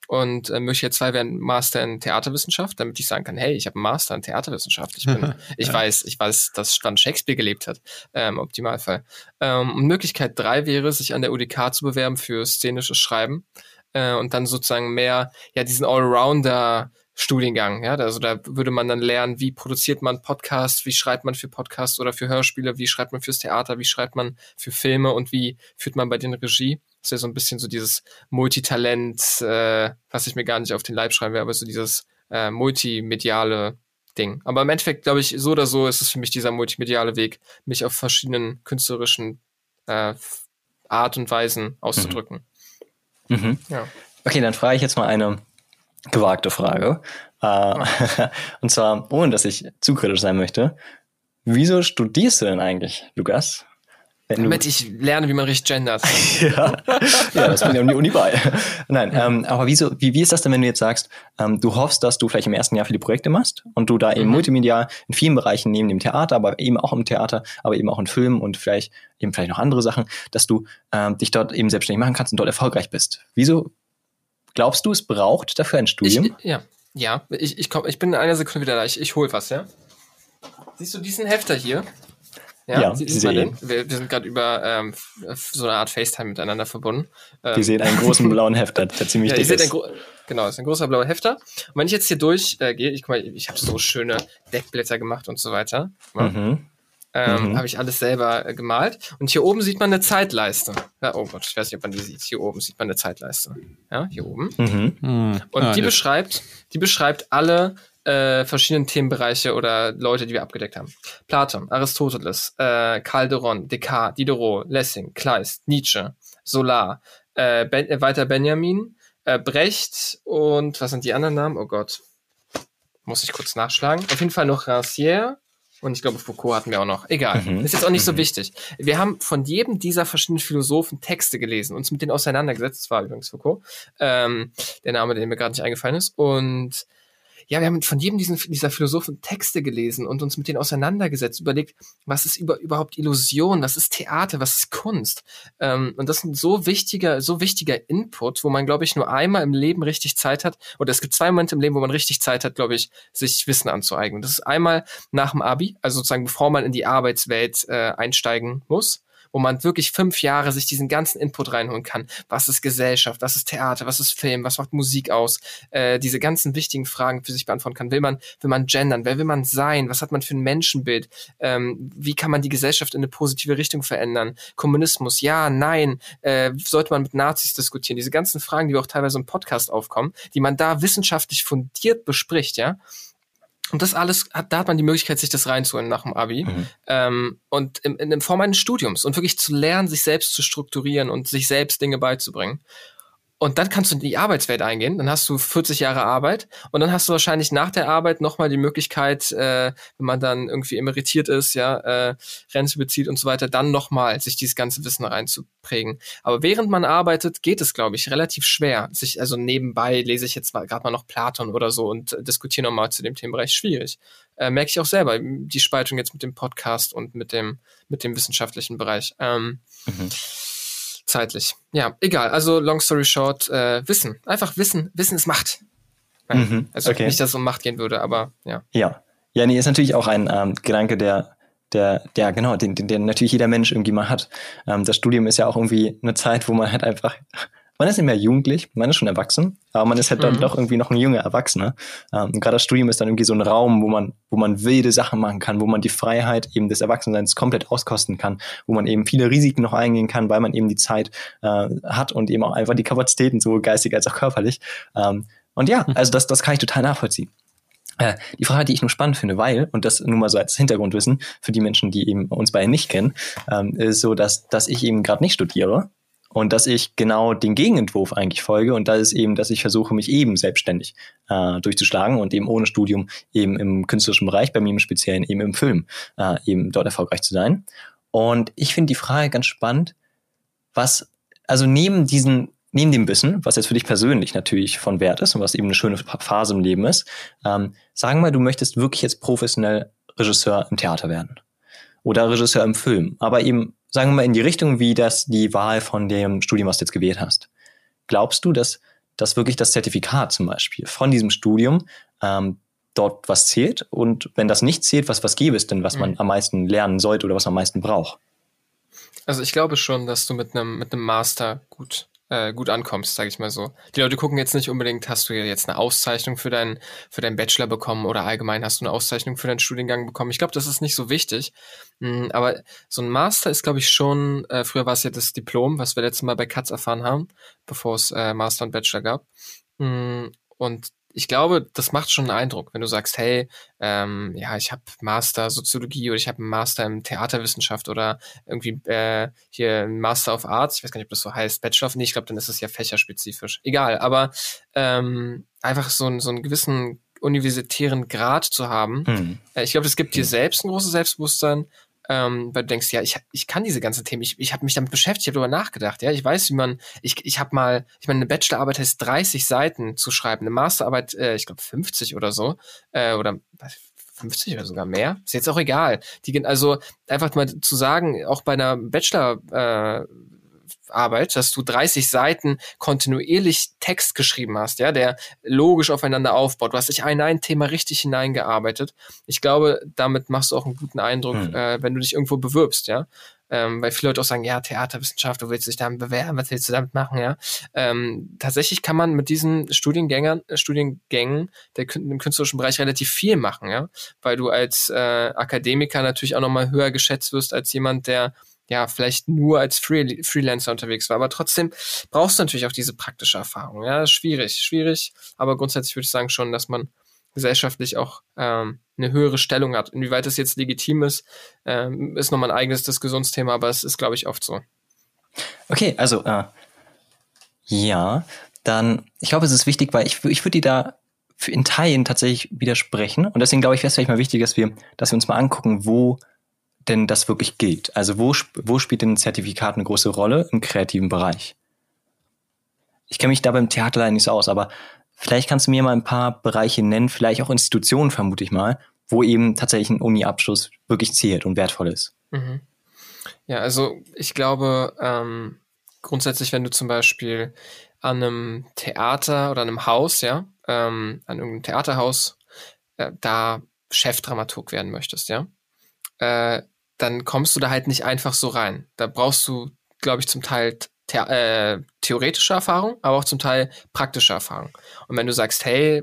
S2: Und äh, möchte jetzt zwei werden Master in Theaterwissenschaft, damit ich sagen kann, hey, ich habe einen Master in Theaterwissenschaft. Ich bin, ich ja. weiß, ich weiß, dass Stand Shakespeare gelebt hat, ähm, Optimalfall. Ähm, und Möglichkeit drei wäre, sich an der UDK zu bewerben für szenisches Schreiben äh, und dann sozusagen mehr, ja, diesen Allrounder Studiengang. Ja, also da würde man dann lernen, wie produziert man Podcasts, wie schreibt man für Podcasts oder für Hörspiele, wie schreibt man fürs Theater, wie schreibt man für Filme und wie führt man bei den Regie. Das ist ja so ein bisschen so dieses Multitalent, äh, was ich mir gar nicht auf den Leib schreiben will, aber so dieses äh, multimediale Ding. Aber im Endeffekt, glaube ich, so oder so ist es für mich dieser multimediale Weg, mich auf verschiedenen künstlerischen äh, Art und Weisen auszudrücken.
S3: Mhm. Mhm. Ja. Okay, dann frage ich jetzt mal eine gewagte Frage. Äh, und zwar, ohne dass ich zu kritisch sein möchte. Wieso studierst du denn eigentlich, Lukas?
S2: Damit ich lerne, wie man richtig gendert.
S3: ja. ja, das bin ja um die Uni bei. Nein, ja. ähm, aber wieso, wie, wie ist das denn, wenn du jetzt sagst, ähm, du hoffst, dass du vielleicht im ersten Jahr viele Projekte machst und du da eben mhm. multimedial in vielen Bereichen neben dem Theater, aber eben auch im Theater, aber eben auch in Filmen und vielleicht eben vielleicht noch andere Sachen, dass du ähm, dich dort eben selbstständig machen kannst und dort erfolgreich bist. Wieso Glaubst du, es braucht dafür ein Studium?
S2: Ich, ja, ja. Ich, ich, komm, ich bin in einer Sekunde wieder da. Ich, ich hole was, ja. Siehst du diesen Hefter hier?
S3: Ja, ja Sie
S2: sehen. Wir, wir, sind gerade über ähm, so eine Art FaceTime miteinander verbunden.
S3: Ähm, wir sehen einen großen blauen Hefter, der ziemlich ja, dick ist.
S2: Genau, das ist ein großer blauer Hefter. Und wenn ich jetzt hier durchgehe, äh, ich guck mal, ich habe so schöne Deckblätter gemacht und so weiter. Mhm. Ähm, mhm. Habe ich alles selber äh, gemalt. Und hier oben sieht man eine Zeitleiste. Ja, oh Gott, ich weiß nicht, ob man die sieht. Hier oben sieht man eine Zeitleiste. Ja, hier oben. Mhm. Mhm. Und ah, die ja. beschreibt, die beschreibt alle äh, verschiedenen Themenbereiche oder Leute, die wir abgedeckt haben. Platon, Aristoteles, äh, Calderon, Descartes, Diderot, Lessing, Kleist, Nietzsche, Solar, äh, ben, äh, weiter Benjamin, äh, Brecht und was sind die anderen Namen? Oh Gott. Muss ich kurz nachschlagen. Auf jeden Fall noch Rancière, und ich glaube, Foucault hatten wir auch noch. Egal. Mhm. Ist jetzt auch nicht so mhm. wichtig. Wir haben von jedem dieser verschiedenen Philosophen Texte gelesen, uns mit denen auseinandergesetzt. Das war übrigens Foucault. Ähm, der Name, der mir gerade nicht eingefallen ist. Und ja, wir haben von jedem diesen, dieser Philosophen Texte gelesen und uns mit denen auseinandergesetzt, überlegt, was ist über, überhaupt Illusion, was ist Theater, was ist Kunst. Ähm, und das ist so wichtiger, so wichtiger Input, wo man, glaube ich, nur einmal im Leben richtig Zeit hat, oder es gibt zwei Momente im Leben, wo man richtig Zeit hat, glaube ich, sich Wissen anzueignen. Das ist einmal nach dem Abi, also sozusagen bevor man in die Arbeitswelt äh, einsteigen muss wo man wirklich fünf Jahre sich diesen ganzen Input reinholen kann. Was ist Gesellschaft? Was ist Theater? Was ist Film? Was macht Musik aus? Äh, diese ganzen wichtigen Fragen für sich beantworten kann. Will man, will man gendern? Wer will man sein? Was hat man für ein Menschenbild? Ähm, wie kann man die Gesellschaft in eine positive Richtung verändern? Kommunismus? Ja, nein. Äh, sollte man mit Nazis diskutieren? Diese ganzen Fragen, die auch teilweise im Podcast aufkommen, die man da wissenschaftlich fundiert bespricht, ja. Und das alles, hat, da hat man die Möglichkeit, sich das reinzuholen nach dem Abi. Mhm. Ähm, und in, in Form eines Studiums und wirklich zu lernen, sich selbst zu strukturieren und sich selbst Dinge beizubringen. Und dann kannst du in die Arbeitswelt eingehen, dann hast du 40 Jahre Arbeit und dann hast du wahrscheinlich nach der Arbeit nochmal die Möglichkeit, äh, wenn man dann irgendwie emeritiert ist, ja, äh, Rente bezieht und so weiter, dann nochmal sich dieses ganze Wissen reinzuprägen. Aber während man arbeitet, geht es, glaube ich, relativ schwer. Sich, also nebenbei lese ich jetzt gerade mal noch Platon oder so und äh, diskutiere nochmal zu dem Themenbereich. Schwierig. Äh, merke ich auch selber, die Spaltung jetzt mit dem Podcast und mit dem, mit dem wissenschaftlichen Bereich. Ähm, mhm zeitlich. Ja, egal. Also long story short, äh, Wissen. Einfach Wissen. Wissen ist Macht. Mhm, also okay. nicht, dass es um Macht gehen würde, aber ja.
S3: Ja. Ja, nee, ist natürlich auch ein ähm, Gedanke, der, der, der, genau, den, den, den natürlich jeder Mensch irgendwie mal hat. Ähm, das Studium ist ja auch irgendwie eine Zeit, wo man halt einfach man ist nicht mehr jugendlich, man ist schon erwachsen, aber man ist halt mhm. dann doch irgendwie noch ein junger Erwachsener. Ähm, gerade das Studium ist dann irgendwie so ein Raum, wo man, wo man wilde Sachen machen kann, wo man die Freiheit eben des Erwachsenseins komplett auskosten kann, wo man eben viele Risiken noch eingehen kann, weil man eben die Zeit äh, hat und eben auch einfach die Kapazitäten, so geistig als auch körperlich. Ähm, und ja, mhm. also das, das kann ich total nachvollziehen. Äh, die Frage, die ich nur spannend finde, weil, und das nur mal so als Hintergrundwissen für die Menschen, die eben uns beide nicht kennen, ähm, ist so, dass, dass ich eben gerade nicht studiere und dass ich genau den Gegenentwurf eigentlich folge und das ist eben, dass ich versuche, mich eben selbstständig äh, durchzuschlagen und eben ohne Studium eben im künstlerischen Bereich, bei mir im Speziellen eben im Film, äh, eben dort erfolgreich zu sein. Und ich finde die Frage ganz spannend, was, also neben diesen neben dem Wissen, was jetzt für dich persönlich natürlich von Wert ist und was eben eine schöne Phase im Leben ist, ähm, sagen wir du möchtest wirklich jetzt professionell Regisseur im Theater werden oder Regisseur im Film, aber eben, sagen wir mal, in die Richtung, wie das die Wahl von dem Studium, was du jetzt gewählt hast. Glaubst du, dass, dass wirklich das Zertifikat zum Beispiel von diesem Studium ähm, dort was zählt? Und wenn das nicht zählt, was, was gäbe es denn, was mhm. man am meisten lernen sollte oder was man am meisten braucht?
S2: Also ich glaube schon, dass du mit einem mit einem Master gut äh, gut ankommst, sage ich mal so. Die Leute gucken jetzt nicht unbedingt, hast du jetzt eine Auszeichnung für deinen für deinen Bachelor bekommen oder allgemein hast du eine Auszeichnung für deinen Studiengang bekommen. Ich glaube, das ist nicht so wichtig. Mhm, aber so ein Master ist, glaube ich, schon, äh, früher war es ja das Diplom, was wir letztes Mal bei Katz erfahren haben, bevor es äh, Master und Bachelor gab. Mhm, und ich glaube, das macht schon einen Eindruck, wenn du sagst, hey, ähm, ja, ich habe Master Soziologie oder ich habe einen Master in Theaterwissenschaft oder irgendwie äh, hier ein Master of Arts, ich weiß gar nicht, ob das so heißt, Bachelor of, nee, ich glaube, dann ist es ja fächerspezifisch. Egal, aber ähm, einfach so, so einen gewissen universitären Grad zu haben. Mhm. Äh, ich glaube, es gibt dir selbst ein großes Selbstbewusstsein ähm, weil du denkst, ja, ich, ich kann diese ganzen Themen, ich, ich habe mich damit beschäftigt, ich habe darüber nachgedacht, ja, ich weiß, wie man, ich, ich habe mal, ich meine, eine Bachelorarbeit heißt 30 Seiten zu schreiben, eine Masterarbeit, äh, ich glaube 50 oder so, äh, oder 50 oder sogar mehr, ist jetzt auch egal. Die, also einfach mal zu sagen, auch bei einer Bachelor äh, Arbeit, dass du 30 Seiten kontinuierlich Text geschrieben hast, ja, der logisch aufeinander aufbaut. Du hast dich in ein Thema richtig hineingearbeitet. Ich glaube, damit machst du auch einen guten Eindruck, hm. äh, wenn du dich irgendwo bewirbst, ja. Ähm, weil viele Leute auch sagen, ja, Theaterwissenschaft, du willst dich damit bewerben, was willst du damit machen, ja. Ähm, tatsächlich kann man mit diesen Studiengängern, äh, Studiengängen der, im künstlerischen Bereich relativ viel machen, ja. Weil du als äh, Akademiker natürlich auch nochmal höher geschätzt wirst als jemand, der ja, vielleicht nur als Free Freelancer unterwegs war. Aber trotzdem brauchst du natürlich auch diese praktische Erfahrung. Ja, schwierig, schwierig. Aber grundsätzlich würde ich sagen schon, dass man gesellschaftlich auch ähm, eine höhere Stellung hat. Inwieweit das jetzt legitim ist, ähm, ist nochmal ein eigenes Diskussionsthema, aber es ist, glaube ich, oft so.
S3: Okay, also äh, ja, dann, ich glaube, es ist wichtig, weil ich, ich würde dir da in Teilen tatsächlich widersprechen. Und deswegen glaube ich, wäre es vielleicht mal wichtig, dass wir, dass wir uns mal angucken, wo denn das wirklich gilt? Also wo, wo spielt denn ein Zertifikat eine große Rolle im kreativen Bereich? Ich kenne mich da beim Theater leider nicht so aus, aber vielleicht kannst du mir mal ein paar Bereiche nennen, vielleicht auch Institutionen, vermute ich mal, wo eben tatsächlich ein Uni-Abschluss wirklich zählt und wertvoll ist. Mhm.
S2: Ja, also ich glaube, ähm, grundsätzlich, wenn du zum Beispiel an einem Theater oder einem Haus, ja, ähm, an irgendeinem Theaterhaus, äh, da Chefdramaturg werden möchtest, ja, äh, dann kommst du da halt nicht einfach so rein. Da brauchst du, glaube ich, zum Teil the äh, theoretische Erfahrung, aber auch zum Teil praktische Erfahrung. Und wenn du sagst, hey,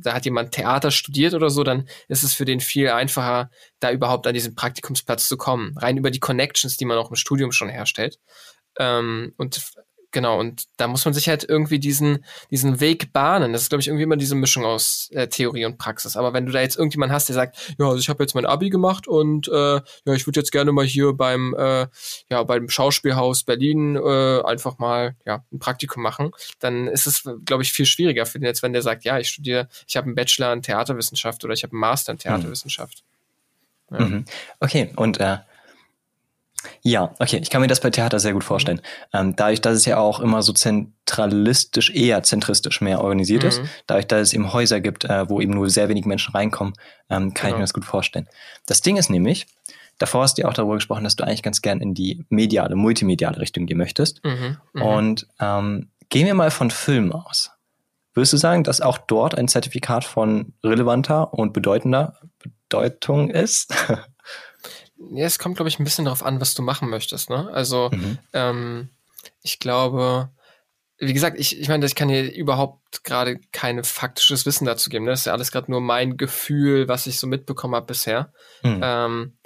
S2: da hat jemand Theater studiert oder so, dann ist es für den viel einfacher, da überhaupt an diesen Praktikumsplatz zu kommen. Rein über die Connections, die man auch im Studium schon herstellt. Ähm, und Genau, und da muss man sich halt irgendwie diesen, diesen Weg bahnen. Das ist, glaube ich, irgendwie immer diese Mischung aus äh, Theorie und Praxis. Aber wenn du da jetzt irgendjemand hast, der sagt, ja, also ich habe jetzt mein Abi gemacht und äh, ja, ich würde jetzt gerne mal hier beim, äh, ja, beim Schauspielhaus Berlin äh, einfach mal ja, ein Praktikum machen, dann ist es, glaube ich, viel schwieriger für den jetzt, wenn der sagt, ja, ich studiere, ich habe einen Bachelor in Theaterwissenschaft oder ich habe einen Master in mhm. Theaterwissenschaft.
S3: Mhm. Ja. Okay, und äh, ja, okay, ich kann mir das bei Theater sehr gut vorstellen. Ähm, dadurch, dass es ja auch immer so zentralistisch, eher zentristisch mehr organisiert mhm. ist, dadurch, dass es eben Häuser gibt, äh, wo eben nur sehr wenig Menschen reinkommen, ähm, kann genau. ich mir das gut vorstellen. Das Ding ist nämlich, davor hast du ja auch darüber gesprochen, dass du eigentlich ganz gern in die mediale, multimediale Richtung gehen möchtest. Mhm. Mhm. Und ähm, gehen wir mal von Filmen aus. Würdest du sagen, dass auch dort ein Zertifikat von relevanter und bedeutender Bedeutung ist?
S2: Ja, es kommt, glaube ich, ein bisschen darauf an, was du machen möchtest. Ne? Also, mhm. ähm, ich glaube, wie gesagt, ich, ich meine, ich kann hier überhaupt gerade kein faktisches Wissen dazu geben. Ne? Das ist ja alles gerade nur mein Gefühl, was ich so mitbekommen habe bisher. Hm. Ähm,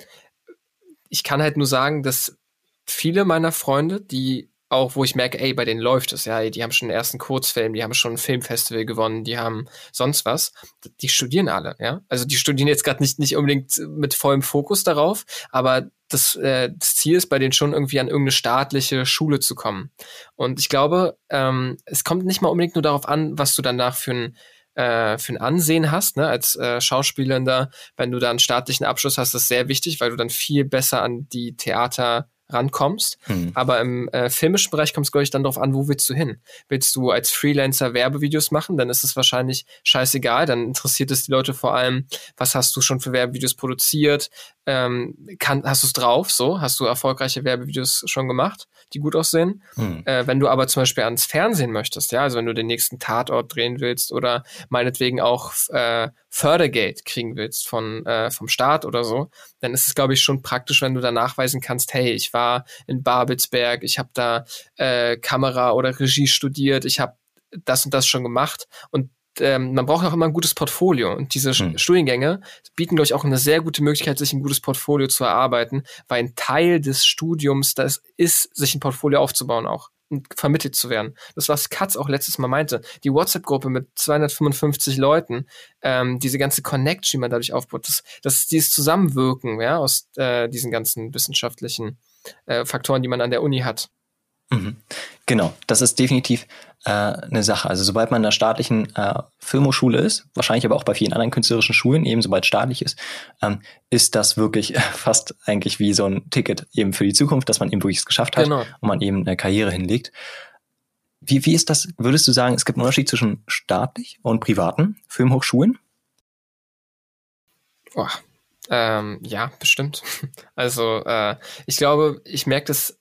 S2: ich kann halt nur sagen, dass viele meiner Freunde, die auch, wo ich merke, ey, bei denen läuft es, ja, die haben schon den ersten Kurzfilm, die haben schon ein Filmfestival gewonnen, die haben sonst was. Die studieren alle, ja. Also die studieren jetzt gerade nicht, nicht unbedingt mit vollem Fokus darauf, aber das, äh, das Ziel ist bei denen schon irgendwie an irgendeine staatliche Schule zu kommen. Und ich glaube, ähm, es kommt nicht mal unbedingt nur darauf an, was du danach für ein äh, für ein Ansehen hast, ne, als äh, Schauspielender, wenn du da einen staatlichen Abschluss hast, ist sehr wichtig, weil du dann viel besser an die Theater rankommst. Hm. Aber im äh, filmischen Bereich kommt es, glaube ich, dann darauf an, wo willst du hin? Willst du als Freelancer Werbevideos machen? Dann ist es wahrscheinlich scheißegal. Dann interessiert es die Leute vor allem, was hast du schon für Werbevideos produziert? Ähm, kann, hast du es drauf? So, hast du erfolgreiche Werbevideos schon gemacht, die gut aussehen? Hm. Äh, wenn du aber zum Beispiel ans Fernsehen möchtest, ja, also wenn du den nächsten Tatort drehen willst oder meinetwegen auch äh, Fördergeld kriegen willst von äh, vom Staat oder so, dann ist es, glaube ich, schon praktisch, wenn du da nachweisen kannst, hey, ich war in Babelsberg, ich habe da äh, Kamera oder Regie studiert, ich habe das und das schon gemacht und ähm, man braucht auch immer ein gutes Portfolio. Und diese hm. Studiengänge bieten, glaube ich, auch eine sehr gute Möglichkeit, sich ein gutes Portfolio zu erarbeiten, weil ein Teil des Studiums das ist, sich ein Portfolio aufzubauen auch und vermittelt zu werden. Das, was Katz auch letztes Mal meinte. Die WhatsApp-Gruppe mit 255 Leuten, ähm, diese ganze Connection, die man dadurch aufbaut, das, das ist dieses Zusammenwirken ja, aus äh, diesen ganzen wissenschaftlichen äh, Faktoren, die man an der Uni hat.
S3: Mhm. Genau, das ist definitiv äh, eine Sache. Also sobald man in einer staatlichen äh, Filmhochschule ist, wahrscheinlich aber auch bei vielen anderen künstlerischen Schulen, eben sobald staatlich ist, ähm, ist das wirklich fast eigentlich wie so ein Ticket eben für die Zukunft, dass man eben wirklich es geschafft hat genau. und man eben eine Karriere hinlegt. Wie, wie ist das, würdest du sagen, es gibt einen Unterschied zwischen staatlich und privaten Filmhochschulen?
S2: Oh, ähm, ja, bestimmt. Also äh, ich glaube, ich merke das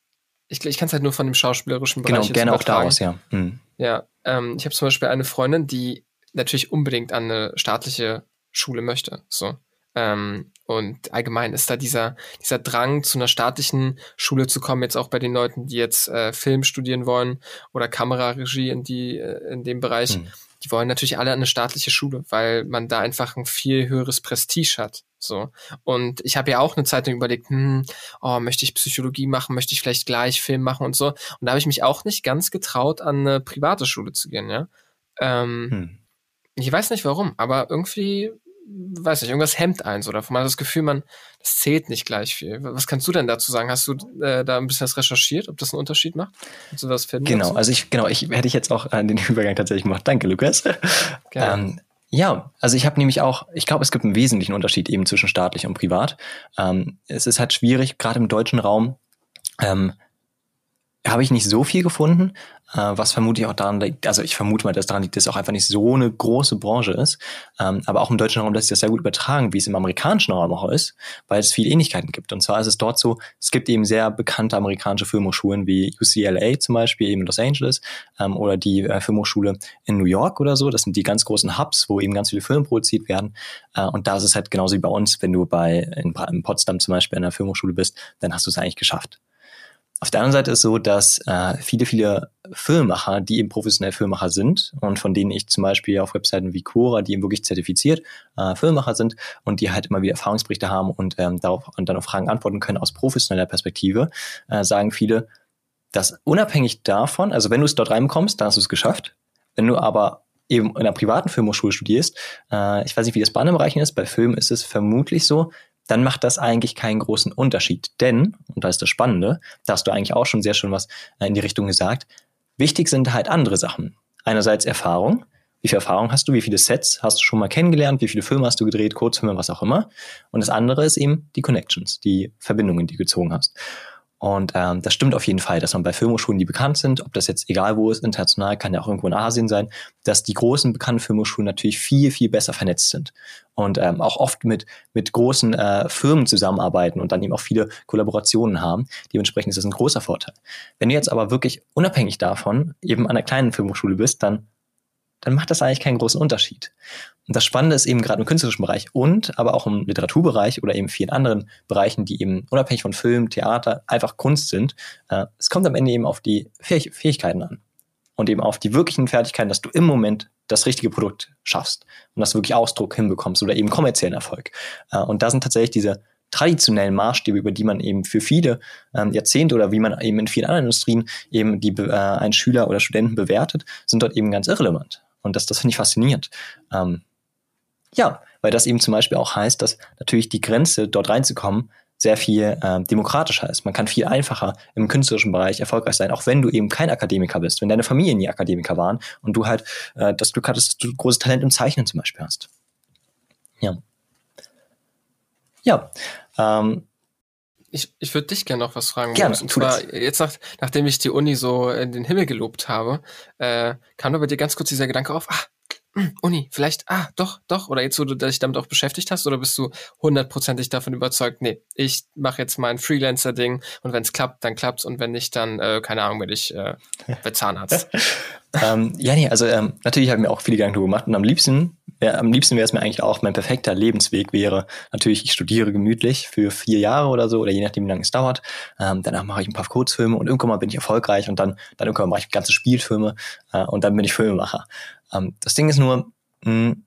S2: ich, ich kann es halt nur von dem schauspielerischen
S3: Bereich Genau, gerne auch daraus, ja.
S2: Mhm. Ja, ähm, ich habe zum Beispiel eine Freundin, die natürlich unbedingt an eine staatliche Schule möchte. So. Ähm, und allgemein ist da dieser, dieser Drang, zu einer staatlichen Schule zu kommen, jetzt auch bei den Leuten, die jetzt äh, Film studieren wollen oder Kameraregie in, die, äh, in dem Bereich. Mhm die wollen natürlich alle an eine staatliche Schule, weil man da einfach ein viel höheres Prestige hat. So. Und ich habe ja auch eine Zeit lang überlegt, hm, oh, möchte ich Psychologie machen, möchte ich vielleicht gleich Film machen und so. Und da habe ich mich auch nicht ganz getraut, an eine private Schule zu gehen, ja. Ähm, hm. Ich weiß nicht warum, aber irgendwie weiß nicht, irgendwas hemmt eins oder man hat das Gefühl, man, das zählt nicht gleich viel. Was kannst du denn dazu sagen? Hast du äh, da ein bisschen was recherchiert, ob das einen Unterschied macht?
S3: Kannst du was finden? Genau, dazu? also ich, genau, ich hätte ich jetzt auch äh, den Übergang tatsächlich gemacht. Danke, Lukas. Ähm, ja, also ich habe nämlich auch, ich glaube, es gibt einen wesentlichen Unterschied eben zwischen staatlich und privat. Ähm, es ist halt schwierig, gerade im deutschen Raum, ähm, habe ich nicht so viel gefunden, äh, was vermute ich auch daran liegt, also ich vermute mal, dass daran liegt, dass es auch einfach nicht so eine große Branche ist, ähm, aber auch im deutschen Raum lässt sich das sehr gut übertragen, wie es im amerikanischen Raum auch ist, weil es viele Ähnlichkeiten gibt. Und zwar ist es dort so, es gibt eben sehr bekannte amerikanische Filmhochschulen wie UCLA zum Beispiel eben in Los Angeles ähm, oder die äh, Filmhochschule in New York oder so. Das sind die ganz großen Hubs, wo eben ganz viele Filme produziert werden. Äh, und da ist es halt genauso wie bei uns, wenn du bei in, Potsdam zum Beispiel in einer Filmhochschule bist, dann hast du es eigentlich geschafft. Auf der anderen Seite ist so, dass äh, viele, viele Filmemacher, die eben professionell Filmemacher sind und von denen ich zum Beispiel auf Webseiten wie Quora, die eben wirklich zertifiziert äh, Filmemacher sind und die halt immer wieder Erfahrungsberichte haben und ähm, darauf und dann auf Fragen antworten können aus professioneller Perspektive, äh, sagen viele, dass unabhängig davon, also wenn du es dort reinkommst, dann hast du es geschafft. Wenn du aber eben in einer privaten Filmhochschule studierst, äh, ich weiß nicht, wie das bei anderen Bereichen ist, bei Filmen ist es vermutlich so, dann macht das eigentlich keinen großen Unterschied. Denn, und da ist das Spannende, da hast du eigentlich auch schon sehr schön was äh, in die Richtung gesagt, wichtig sind halt andere Sachen. Einerseits Erfahrung. Wie viel Erfahrung hast du? Wie viele Sets hast du schon mal kennengelernt? Wie viele Filme hast du gedreht? Kurzfilme, was auch immer. Und das andere ist eben die Connections, die Verbindungen, die du gezogen hast. Und ähm, das stimmt auf jeden Fall, dass man bei Filmhochschulen, die bekannt sind, ob das jetzt egal wo ist, international, kann ja auch irgendwo in Asien sein, dass die großen bekannten Filmhochschulen natürlich viel, viel besser vernetzt sind und ähm, auch oft mit, mit großen äh, Firmen zusammenarbeiten und dann eben auch viele Kollaborationen haben. Dementsprechend ist das ein großer Vorteil. Wenn du jetzt aber wirklich unabhängig davon eben an einer kleinen Filmhochschule bist, dann dann macht das eigentlich keinen großen Unterschied. Und das Spannende ist eben gerade im künstlerischen Bereich und aber auch im Literaturbereich oder eben vielen anderen Bereichen, die eben unabhängig von Film, Theater einfach Kunst sind. Äh, es kommt am Ende eben auf die Fähigkeiten an. und eben auf die wirklichen Fertigkeiten, dass du im Moment das richtige Produkt schaffst und dass du wirklich Ausdruck hinbekommst oder eben kommerziellen Erfolg. Äh, und da sind tatsächlich diese traditionellen Maßstäbe, über die man eben für viele ähm, Jahrzehnte oder wie man eben in vielen anderen Industrien eben die äh, einen Schüler oder Studenten bewertet, sind dort eben ganz irrelevant. Und das, das finde ich faszinierend. Ähm, ja, weil das eben zum Beispiel auch heißt, dass natürlich die Grenze, dort reinzukommen, sehr viel äh, demokratischer ist. Man kann viel einfacher im künstlerischen Bereich erfolgreich sein, auch wenn du eben kein Akademiker bist, wenn deine Familie nie Akademiker waren und du halt äh, das Glück hattest, dass du großes Talent im Zeichnen zum Beispiel hast. Ja. Ja. Ähm,
S2: ich, ich würde dich gerne noch was fragen.
S3: Gerne,
S2: und zwar, das. jetzt nach, nachdem ich die Uni so in den Himmel gelobt habe, äh, kam nur bei dir ganz kurz dieser Gedanke auf, ah, hm, Uni, vielleicht, ah, doch, doch, oder jetzt, wo du dich damit auch beschäftigt hast, oder bist du hundertprozentig davon überzeugt, nee, ich mache jetzt mein Freelancer-Ding und wenn es klappt, dann klappt's und wenn nicht, dann, äh, keine Ahnung, werde ich äh, Zahnarzt.
S3: ähm, ja, nee, also ähm, natürlich habe ich mir auch viele Gedanken gemacht und am liebsten, wär, am liebsten wäre es mir eigentlich auch, mein perfekter Lebensweg wäre, natürlich, ich studiere gemütlich für vier Jahre oder so, oder je nachdem, wie lange es dauert, ähm, danach mache ich ein paar Kurzfilme und irgendwann mal bin ich erfolgreich und dann, dann irgendwann mache ich ganze Spielfilme äh, und dann bin ich Filmemacher. Ähm, das Ding ist nur, mh, hm,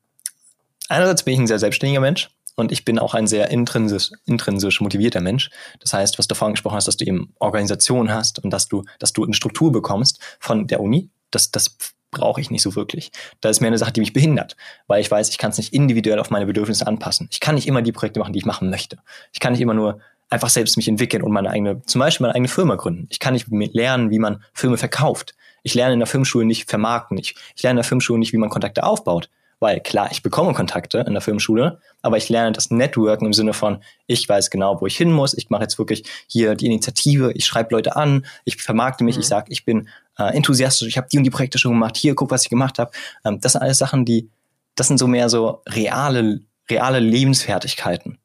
S3: einerseits bin ich ein sehr selbstständiger Mensch und ich bin auch ein sehr intrinsisch, intrinsisch motivierter Mensch. Das heißt, was du vorhin gesprochen hast, dass du eben Organisation hast und dass du, dass du eine Struktur bekommst von der Uni, das, das brauche ich nicht so wirklich. Das ist mehr eine Sache, die mich behindert, weil ich weiß, ich kann es nicht individuell auf meine Bedürfnisse anpassen. Ich kann nicht immer die Projekte machen, die ich machen möchte. Ich kann nicht immer nur einfach selbst mich entwickeln und meine eigene, zum Beispiel meine eigene Firma gründen. Ich kann nicht lernen, wie man Filme verkauft. Ich lerne in der Filmschule nicht vermarkten. Ich, ich lerne in der Filmschule nicht, wie man Kontakte aufbaut. Weil klar, ich bekomme Kontakte in der Filmschule, aber ich lerne das Networken im Sinne von, ich weiß genau, wo ich hin muss. Ich mache jetzt wirklich hier die Initiative, ich schreibe Leute an, ich vermarkte mich, mhm. ich sage, ich bin äh, enthusiastisch, ich habe die und die Projekte schon gemacht, hier, guck, was ich gemacht habe. Ähm, das sind alles Sachen, die, das sind so mehr so reale, reale Lebensfertigkeiten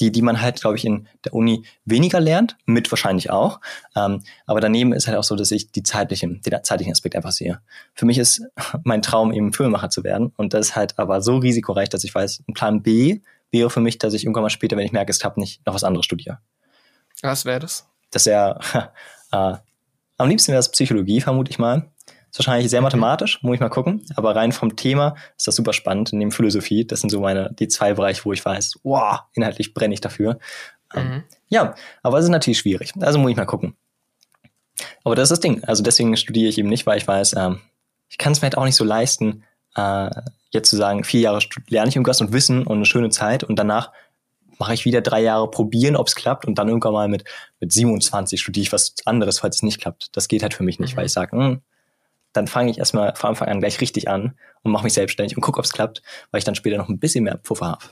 S3: die, die man halt, glaube ich, in der Uni weniger lernt, mit wahrscheinlich auch. Ähm, aber daneben ist halt auch so, dass ich die zeitlichen, den zeitlichen Aspekt einfach sehe. Für mich ist mein Traum, eben Filmemacher zu werden. Und das ist halt aber so risikoreich, dass ich weiß, ein Plan B wäre für mich, dass ich irgendwann mal später, wenn ich merke, es klappt nicht, noch was anderes studiere.
S2: Was wäre das?
S3: Das wäre, äh, am liebsten wäre es Psychologie, vermute ich mal. Ist wahrscheinlich sehr mathematisch, muss ich mal gucken. Aber rein vom Thema ist das super spannend. Neben Philosophie, das sind so meine, die zwei Bereiche, wo ich weiß, wow, inhaltlich brenne ich dafür. Ähm, mhm. ja, aber es ist natürlich schwierig. Also muss ich mal gucken. Aber das ist das Ding. Also deswegen studiere ich eben nicht, weil ich weiß, ähm, ich kann es mir halt auch nicht so leisten, äh, jetzt zu sagen, vier Jahre lerne ich irgendwas und Wissen und eine schöne Zeit und danach mache ich wieder drei Jahre probieren, ob es klappt und dann irgendwann mal mit, mit 27 studiere ich was anderes, falls es nicht klappt. Das geht halt für mich nicht, mhm. weil ich sage, hm, dann fange ich erstmal von Anfang an gleich richtig an und mache mich selbstständig und gucke, ob es klappt, weil ich dann später noch ein bisschen mehr Puffer habe.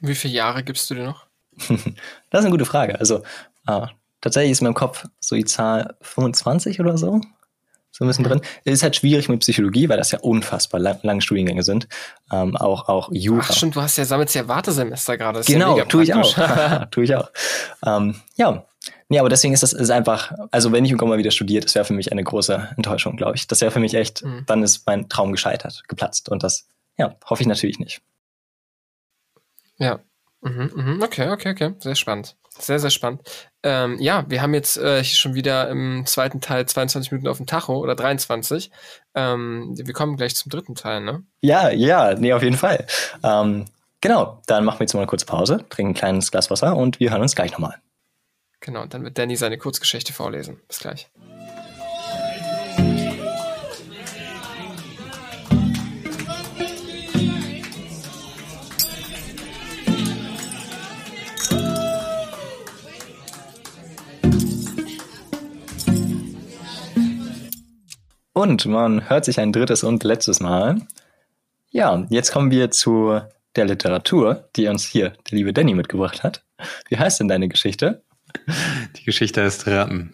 S2: Wie viele Jahre gibst du dir noch?
S3: das ist eine gute Frage. Also äh, tatsächlich ist in meinem Kopf so die Zahl 25 oder so. So ein bisschen drin. Es ist halt schwierig mit Psychologie, weil das ja unfassbar lang, lange Studiengänge sind. Ähm, auch, auch Jura. Ach
S2: stimmt, du hast ja sammelst ja Wartesemester gerade.
S3: Genau, ja tue ich auch. tue ich auch. Ähm, ja, Nee, aber deswegen ist das ist einfach, also wenn ich irgendwann mal wieder studiere, das wäre für mich eine große Enttäuschung, glaube ich. Das wäre für mich echt, mhm. dann ist mein Traum gescheitert, geplatzt. Und das, ja, hoffe ich natürlich nicht.
S2: Ja. Mhm, mhm. Okay, okay, okay. Sehr spannend. Sehr, sehr spannend. Ähm, ja, wir haben jetzt äh, schon wieder im zweiten Teil 22 Minuten auf dem Tacho oder 23. Ähm, wir kommen gleich zum dritten Teil, ne?
S3: Ja, ja, nee, auf jeden Fall. Ähm, genau, dann machen wir jetzt mal eine kurze Pause, trinken ein kleines Glas Wasser und wir hören uns gleich nochmal.
S2: Genau, und dann wird Danny seine Kurzgeschichte vorlesen. Bis gleich.
S3: Und man hört sich ein drittes und letztes Mal. Ja, jetzt kommen wir zu der Literatur, die uns hier der liebe Danny mitgebracht hat. Wie heißt denn deine Geschichte?
S1: Die Geschichte heißt Ratten.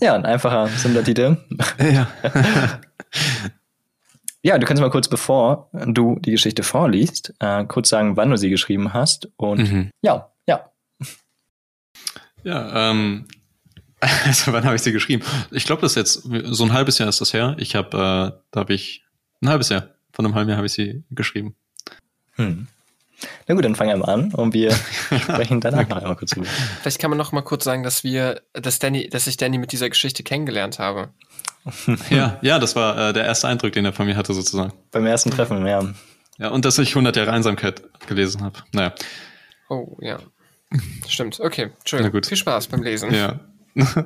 S3: ja, ein einfacher, simpler Titel. Ja. ja, du kannst mal kurz, bevor du die Geschichte vorliest, äh, kurz sagen, wann du sie geschrieben hast. Und mhm. ja, ja.
S1: Ja, ähm, also wann habe ich sie geschrieben? Ich glaube, das ist jetzt so ein halbes Jahr ist das her. Ich habe, äh, da habe ich ein halbes Jahr, von einem halben Jahr habe ich sie geschrieben. Hm.
S3: Na gut, dann fangen wir mal an und wir sprechen danach noch einmal kurz drüber.
S2: Vielleicht kann man noch mal kurz sagen, dass wir, dass Danny, dass ich Danny mit dieser Geschichte kennengelernt habe.
S1: ja, ja, das war äh, der erste Eindruck, den er von mir hatte, sozusagen.
S3: Beim ersten Treffen, ja.
S1: Ja, und dass ich 100 Jahre Einsamkeit gelesen habe. Naja.
S2: Oh, ja. Stimmt. Okay, schön. Gut. Viel Spaß beim Lesen.
S1: Ja.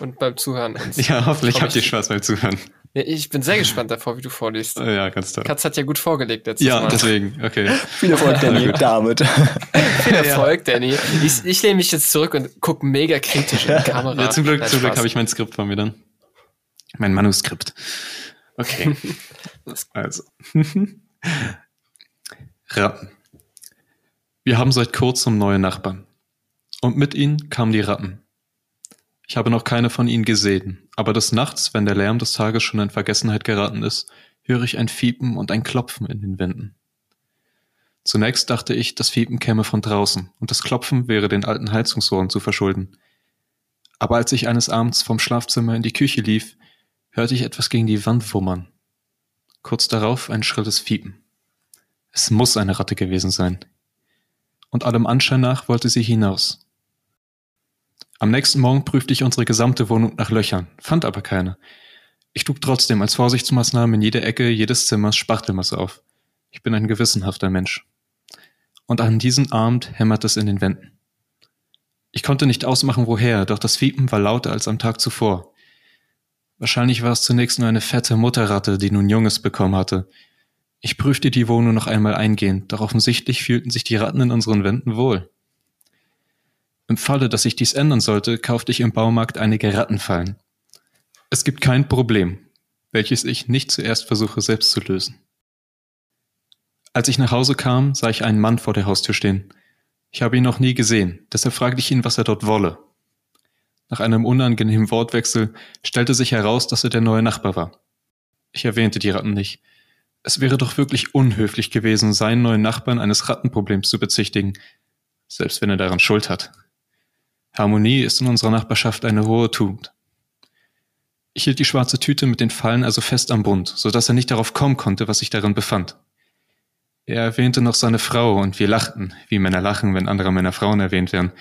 S2: und beim Zuhören.
S1: Ja, hoffentlich habt ihr Spaß beim Zuhören.
S2: Ich bin sehr gespannt davor, wie du vorliest.
S1: Ja, ganz toll.
S2: Katz hat ja gut vorgelegt letztes
S1: ja,
S2: Mal.
S1: Ja, deswegen, okay.
S3: Viel Erfolg, Danny, damit.
S2: Viel Erfolg, Danny. Ich, ich lehne mich jetzt zurück und gucke mega kritisch in die Kamera.
S1: Ja, zum Glück, zum Glück habe ich mein Skript von mir dann. Mein Manuskript. Okay. also. Ratten. Wir haben seit kurzem neue Nachbarn. Und mit ihnen kamen die Ratten. Ich habe noch keine von ihnen gesehen, aber des Nachts, wenn der Lärm des Tages schon in Vergessenheit geraten ist, höre ich ein Fiepen und ein Klopfen in den Wänden. Zunächst dachte ich, das Fiepen käme von draußen und das Klopfen wäre den alten Heizungsrohren zu verschulden. Aber als ich eines Abends vom Schlafzimmer in die Küche lief, hörte ich etwas gegen die Wand wummern. Kurz darauf ein schrilles Fiepen. Es muss eine Ratte gewesen sein. Und allem Anschein nach wollte sie hinaus. Am nächsten Morgen prüfte ich unsere gesamte Wohnung nach Löchern, fand aber keine. Ich trug trotzdem als Vorsichtsmaßnahme in jeder Ecke jedes Zimmers Spachtelmasse auf. Ich bin ein gewissenhafter Mensch. Und an diesem Abend hämmert es in den Wänden. Ich konnte nicht ausmachen, woher, doch das Fiepen war lauter als am Tag zuvor. Wahrscheinlich war es zunächst nur eine fette Mutterratte, die nun Junges bekommen hatte. Ich prüfte die Wohnung noch einmal eingehend, doch offensichtlich fühlten sich die Ratten in unseren Wänden wohl. Im Falle, dass sich dies ändern sollte, kaufte ich im Baumarkt einige Rattenfallen. Es gibt kein Problem, welches ich nicht zuerst versuche selbst zu lösen. Als ich nach Hause kam, sah ich einen Mann vor der Haustür stehen. Ich habe ihn noch nie gesehen, deshalb fragte ich ihn, was er dort wolle. Nach einem unangenehmen Wortwechsel stellte sich heraus, dass er der neue Nachbar war. Ich erwähnte die Ratten nicht. Es wäre doch wirklich unhöflich gewesen, seinen neuen Nachbarn eines Rattenproblems zu bezichtigen, selbst wenn er daran Schuld hat. Harmonie ist in unserer Nachbarschaft eine hohe Tugend. Ich hielt die schwarze Tüte mit den Fallen also fest am Bund, so dass er nicht darauf kommen konnte, was sich darin befand. Er erwähnte noch seine Frau und wir lachten, wie Männer lachen, wenn andere Männer Frauen erwähnt werden.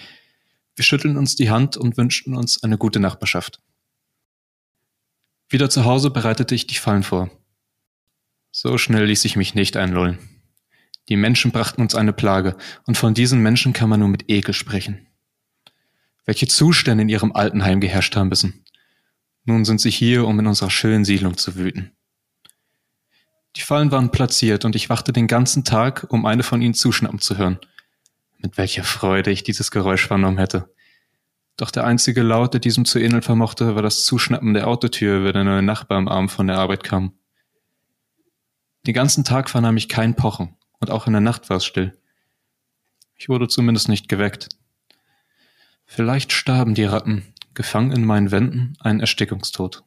S1: Wir schütteln uns die Hand und wünschten uns eine gute Nachbarschaft. Wieder zu Hause bereitete ich die Fallen vor. So schnell ließ ich mich nicht einlullen. Die Menschen brachten uns eine Plage, und von diesen Menschen kann man nur mit Ekel sprechen welche Zustände in ihrem Altenheim geherrscht haben müssen. Nun sind sie hier, um in unserer schönen Siedlung zu wüten. Die Fallen waren platziert und ich wachte den ganzen Tag, um eine von ihnen zuschnappen zu hören. Mit welcher Freude ich dieses Geräusch vernommen hätte. Doch der einzige Laut, der diesem zu ähneln vermochte, war das Zuschnappen der Autotür, wenn der neue Nachbar am Abend von der Arbeit kam. Den ganzen Tag vernahm ich kein Pochen und auch in der Nacht war es still. Ich wurde zumindest nicht geweckt. Vielleicht starben die Ratten, gefangen in meinen Wänden, einen Erstickungstod.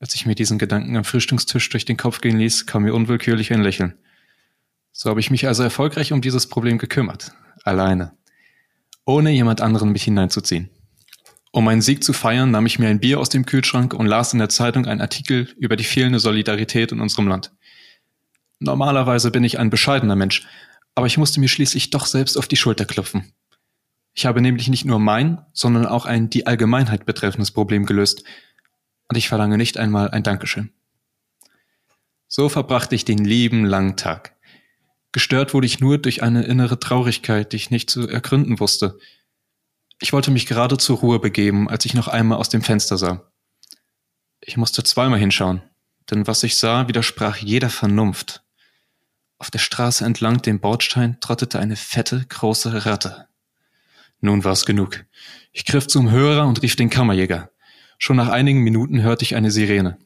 S1: Als ich mir diesen Gedanken am Frühstückstisch durch den Kopf gehen ließ, kam mir unwillkürlich ein Lächeln. So habe ich mich also erfolgreich um dieses Problem gekümmert. Alleine. Ohne jemand anderen mich hineinzuziehen. Um meinen Sieg zu feiern, nahm ich mir ein Bier aus dem Kühlschrank und las in der Zeitung einen Artikel über die fehlende Solidarität in unserem Land. Normalerweise bin ich ein bescheidener Mensch, aber ich musste mir schließlich doch selbst auf die Schulter klopfen. Ich habe nämlich nicht nur mein, sondern auch ein die Allgemeinheit betreffendes Problem gelöst. Und ich verlange nicht einmal ein Dankeschön. So verbrachte ich den lieben langen Tag. Gestört wurde ich nur durch eine innere Traurigkeit, die ich nicht zu ergründen wusste. Ich wollte mich gerade zur Ruhe begeben, als ich noch einmal aus dem Fenster sah. Ich musste zweimal hinschauen, denn was ich sah, widersprach jeder Vernunft. Auf der Straße entlang dem Bordstein trottete eine fette, große Ratte. Nun war's genug. Ich griff zum Hörer und rief den Kammerjäger. Schon nach einigen Minuten hörte ich eine Sirene.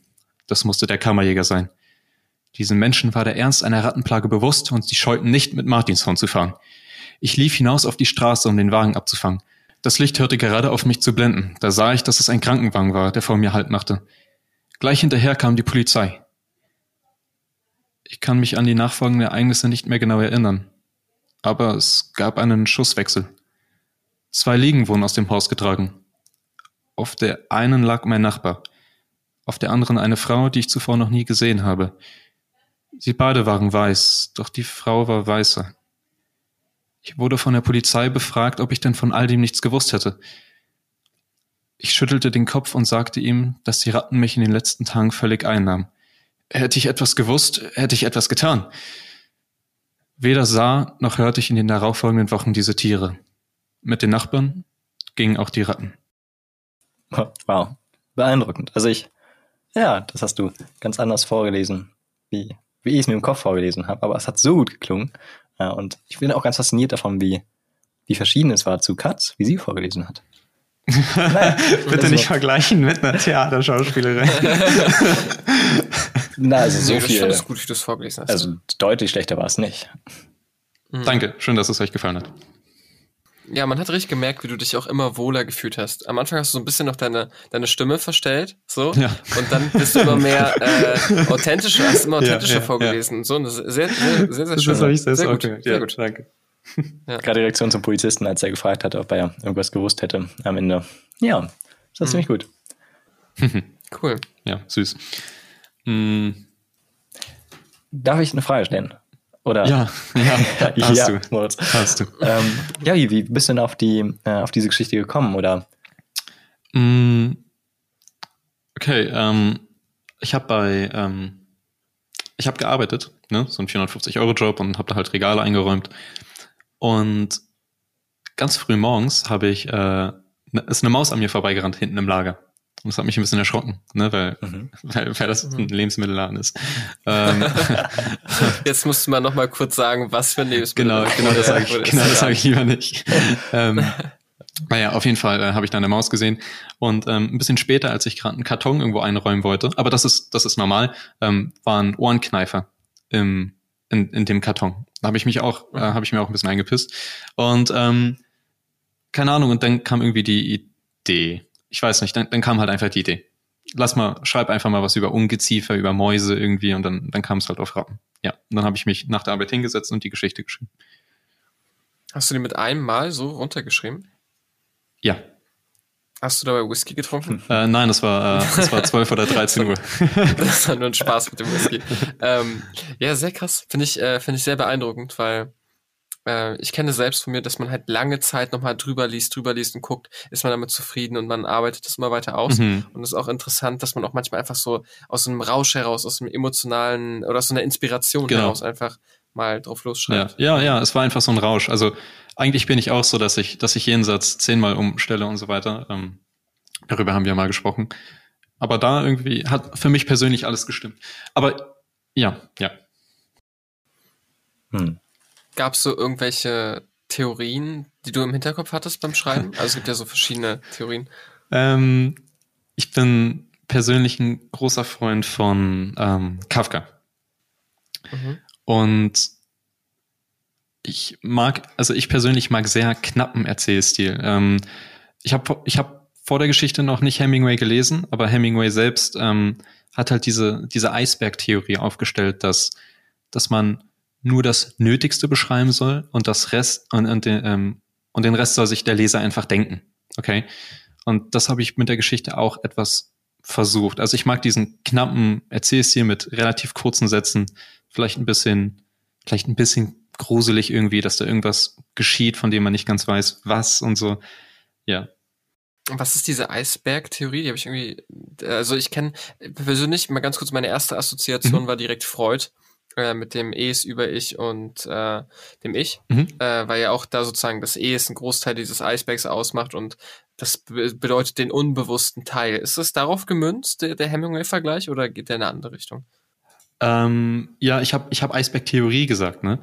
S1: Das musste der Kammerjäger sein. Diesen Menschen war der Ernst einer Rattenplage bewusst und sie scheuten nicht, mit Martinshorn zu fahren. Ich lief hinaus auf die Straße, um den Wagen abzufangen. Das Licht hörte gerade auf mich zu blenden. Da sah ich, dass es ein Krankenwagen war, der vor mir Halt machte. Gleich hinterher kam die Polizei. Ich kann mich an die nachfolgenden Ereignisse nicht mehr genau erinnern. Aber es gab einen Schusswechsel. Zwei Liegen wurden aus dem Haus getragen. Auf der einen lag mein Nachbar, auf der anderen eine Frau, die ich zuvor noch nie gesehen habe. Sie beide waren weiß, doch die Frau war weißer. Ich wurde von der Polizei befragt, ob ich denn von all dem nichts gewusst hätte. Ich schüttelte den Kopf und sagte ihm, dass die Ratten mich in den letzten Tagen völlig einnahmen. Hätte ich etwas gewusst, hätte ich etwas getan. Weder sah noch hörte ich in den darauffolgenden Wochen diese Tiere. Mit den Nachbarn gingen auch die Ratten.
S3: Wow, beeindruckend. Also ich, ja, das hast du ganz anders vorgelesen, wie, wie ich es mir im Kopf vorgelesen habe, aber es hat so gut geklungen. Ja, und ich bin auch ganz fasziniert davon, wie, wie verschieden es war zu Katz, wie sie vorgelesen hat.
S1: naja, Bitte also, nicht vergleichen mit einer Theaterschauspielerin.
S3: Na, also so
S2: nee,
S3: viel.
S2: Das ist gut, wie du es vorgelesen hast.
S3: Also deutlich schlechter war es nicht.
S1: Mhm. Danke, schön, dass es euch gefallen hat.
S2: Ja, man hat richtig gemerkt, wie du dich auch immer wohler gefühlt hast. Am Anfang hast du so ein bisschen noch deine, deine Stimme verstellt, so. Ja. Und dann bist du immer mehr äh, authentischer, hast immer authentischer ja, ja, vorgelesen. Ja. So, und das ist sehr, sehr, sehr, sehr schön.
S1: Das habe ich sehr, sehr, gut. Sehr gut. Danke.
S3: Ja. Gerade die Reaktion zum Polizisten, als er gefragt hat, ob er irgendwas gewusst hätte am Ende. Ja, das war mhm. ziemlich gut.
S2: cool.
S1: Ja, süß.
S3: Mhm. Darf ich eine Frage stellen? Oder?
S1: Ja, ja,
S3: hast ja, du. Moritz. Hast du. Ähm, ja, wie, wie bist du denn auf, die, äh, auf diese Geschichte gekommen? Oder?
S1: Mm, okay, ähm, ich habe bei, ähm, ich habe gearbeitet, ne, so ein 450-Euro-Job und habe da halt Regale eingeräumt. Und ganz früh morgens habe ich, äh, ne, ist eine Maus an mir vorbeigerannt hinten im Lager. Und das hat mich ein bisschen erschrocken, ne, weil, mhm. weil, weil das ein Lebensmittelladen ist. ähm,
S2: Jetzt musst du mal noch mal kurz sagen, was für ein
S1: Lebensmittel. Genau, genau das sage ich, genau, das sag ich lieber nicht. ähm, naja, auf jeden Fall äh, habe ich da eine Maus gesehen. Und ähm, ein bisschen später, als ich gerade einen Karton irgendwo einräumen wollte, aber das ist, das ist normal, ähm, waren Ohrenkneifer im, in, in dem Karton. Da habe ich mich auch, äh, habe ich mir auch ein bisschen eingepisst. Und ähm, keine Ahnung, und dann kam irgendwie die Idee, ich weiß nicht, dann, dann kam halt einfach die Idee. Lass mal, schreib einfach mal was über Ungeziefer, über Mäuse irgendwie und dann, dann kam es halt auf Ratten. Ja, und dann habe ich mich nach der Arbeit hingesetzt und die Geschichte geschrieben.
S2: Hast du die mit einem Mal so runtergeschrieben?
S1: Ja.
S2: Hast du dabei Whisky getrunken?
S1: Äh, nein, das war, äh, das war 12 oder 13 Uhr.
S2: das war nur ein Spaß mit dem Whisky. ähm, ja, sehr krass. Finde ich, äh, finde ich sehr beeindruckend, weil äh, ich kenne selbst von mir, dass man halt lange Zeit nochmal drüber liest, drüber liest und guckt, ist man damit zufrieden und man arbeitet das immer weiter aus. Mhm. Und es ist auch interessant, dass man auch manchmal einfach so aus einem Rausch heraus, aus einem emotionalen oder aus so einer Inspiration genau. heraus einfach mal drauf losschreibt.
S1: Ja, ja, ja, es war einfach so ein Rausch. Also eigentlich bin ich auch so, dass ich, dass ich jeden Satz zehnmal umstelle und so weiter. Ähm, darüber haben wir mal gesprochen. Aber da irgendwie hat für mich persönlich alles gestimmt. Aber ja, ja.
S2: Hm. Gab es so irgendwelche Theorien, die du im Hinterkopf hattest beim Schreiben? Also es gibt ja so verschiedene Theorien.
S1: Ähm, ich bin persönlich ein großer Freund von ähm, Kafka. Mhm. Und ich mag, also ich persönlich mag sehr knappen Erzählstil. Ähm, ich habe ich hab vor der Geschichte noch nicht Hemingway gelesen, aber Hemingway selbst ähm, hat halt diese, diese Eisberg-Theorie aufgestellt, dass, dass man nur das Nötigste beschreiben soll und das Rest und, und, den, ähm, und den Rest soll sich der Leser einfach denken. Okay? Und das habe ich mit der Geschichte auch etwas versucht. Also ich mag diesen knappen Erzählstil mit relativ kurzen Sätzen, vielleicht ein bisschen, vielleicht ein bisschen gruselig irgendwie, dass da irgendwas geschieht, von dem man nicht ganz weiß, was und so. Ja.
S2: Was ist diese Eisberg-Theorie? Die habe ich irgendwie, also ich kenne persönlich mal ganz kurz meine erste Assoziation mhm. war direkt Freud äh, mit dem Es über Ich und äh, dem Ich, mhm. äh, weil ja auch da sozusagen das Es ein Großteil dieses Eisbergs ausmacht und das be bedeutet den unbewussten Teil. Ist das darauf gemünzt, der, der Hemingway-Vergleich, oder geht der in eine andere Richtung?
S1: Ähm, ja, ich habe ich hab Eisberg-Theorie gesagt, ne?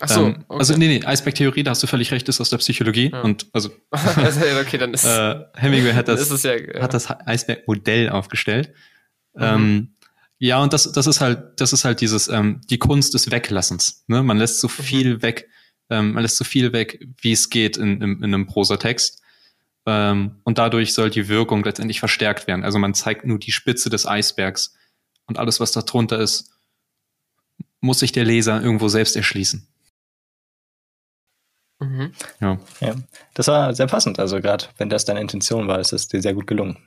S2: Ach so,
S1: ähm, okay. Also nee, nee, Eisberg-Theorie, da hast du völlig recht, ist aus der Psychologie. Ja. Und also,
S2: also okay, dann ist,
S1: äh, Hemingway hat das, ja. hat das Eisberg-Modell aufgestellt. Mhm. Ähm, ja, und das, das ist halt, das ist halt dieses, ähm, die Kunst des Weglassens. Ne? Man lässt so mhm. viel weg, ähm, man lässt so viel weg, wie es geht in, in, in einem Prosatext. Ähm, und dadurch soll die Wirkung letztendlich verstärkt werden. Also man zeigt nur die Spitze des Eisbergs und alles, was da drunter ist, muss sich der Leser irgendwo selbst erschließen.
S3: Mhm. Ja. ja. Das war sehr passend. Also gerade wenn das deine Intention war, ist es dir sehr gut gelungen.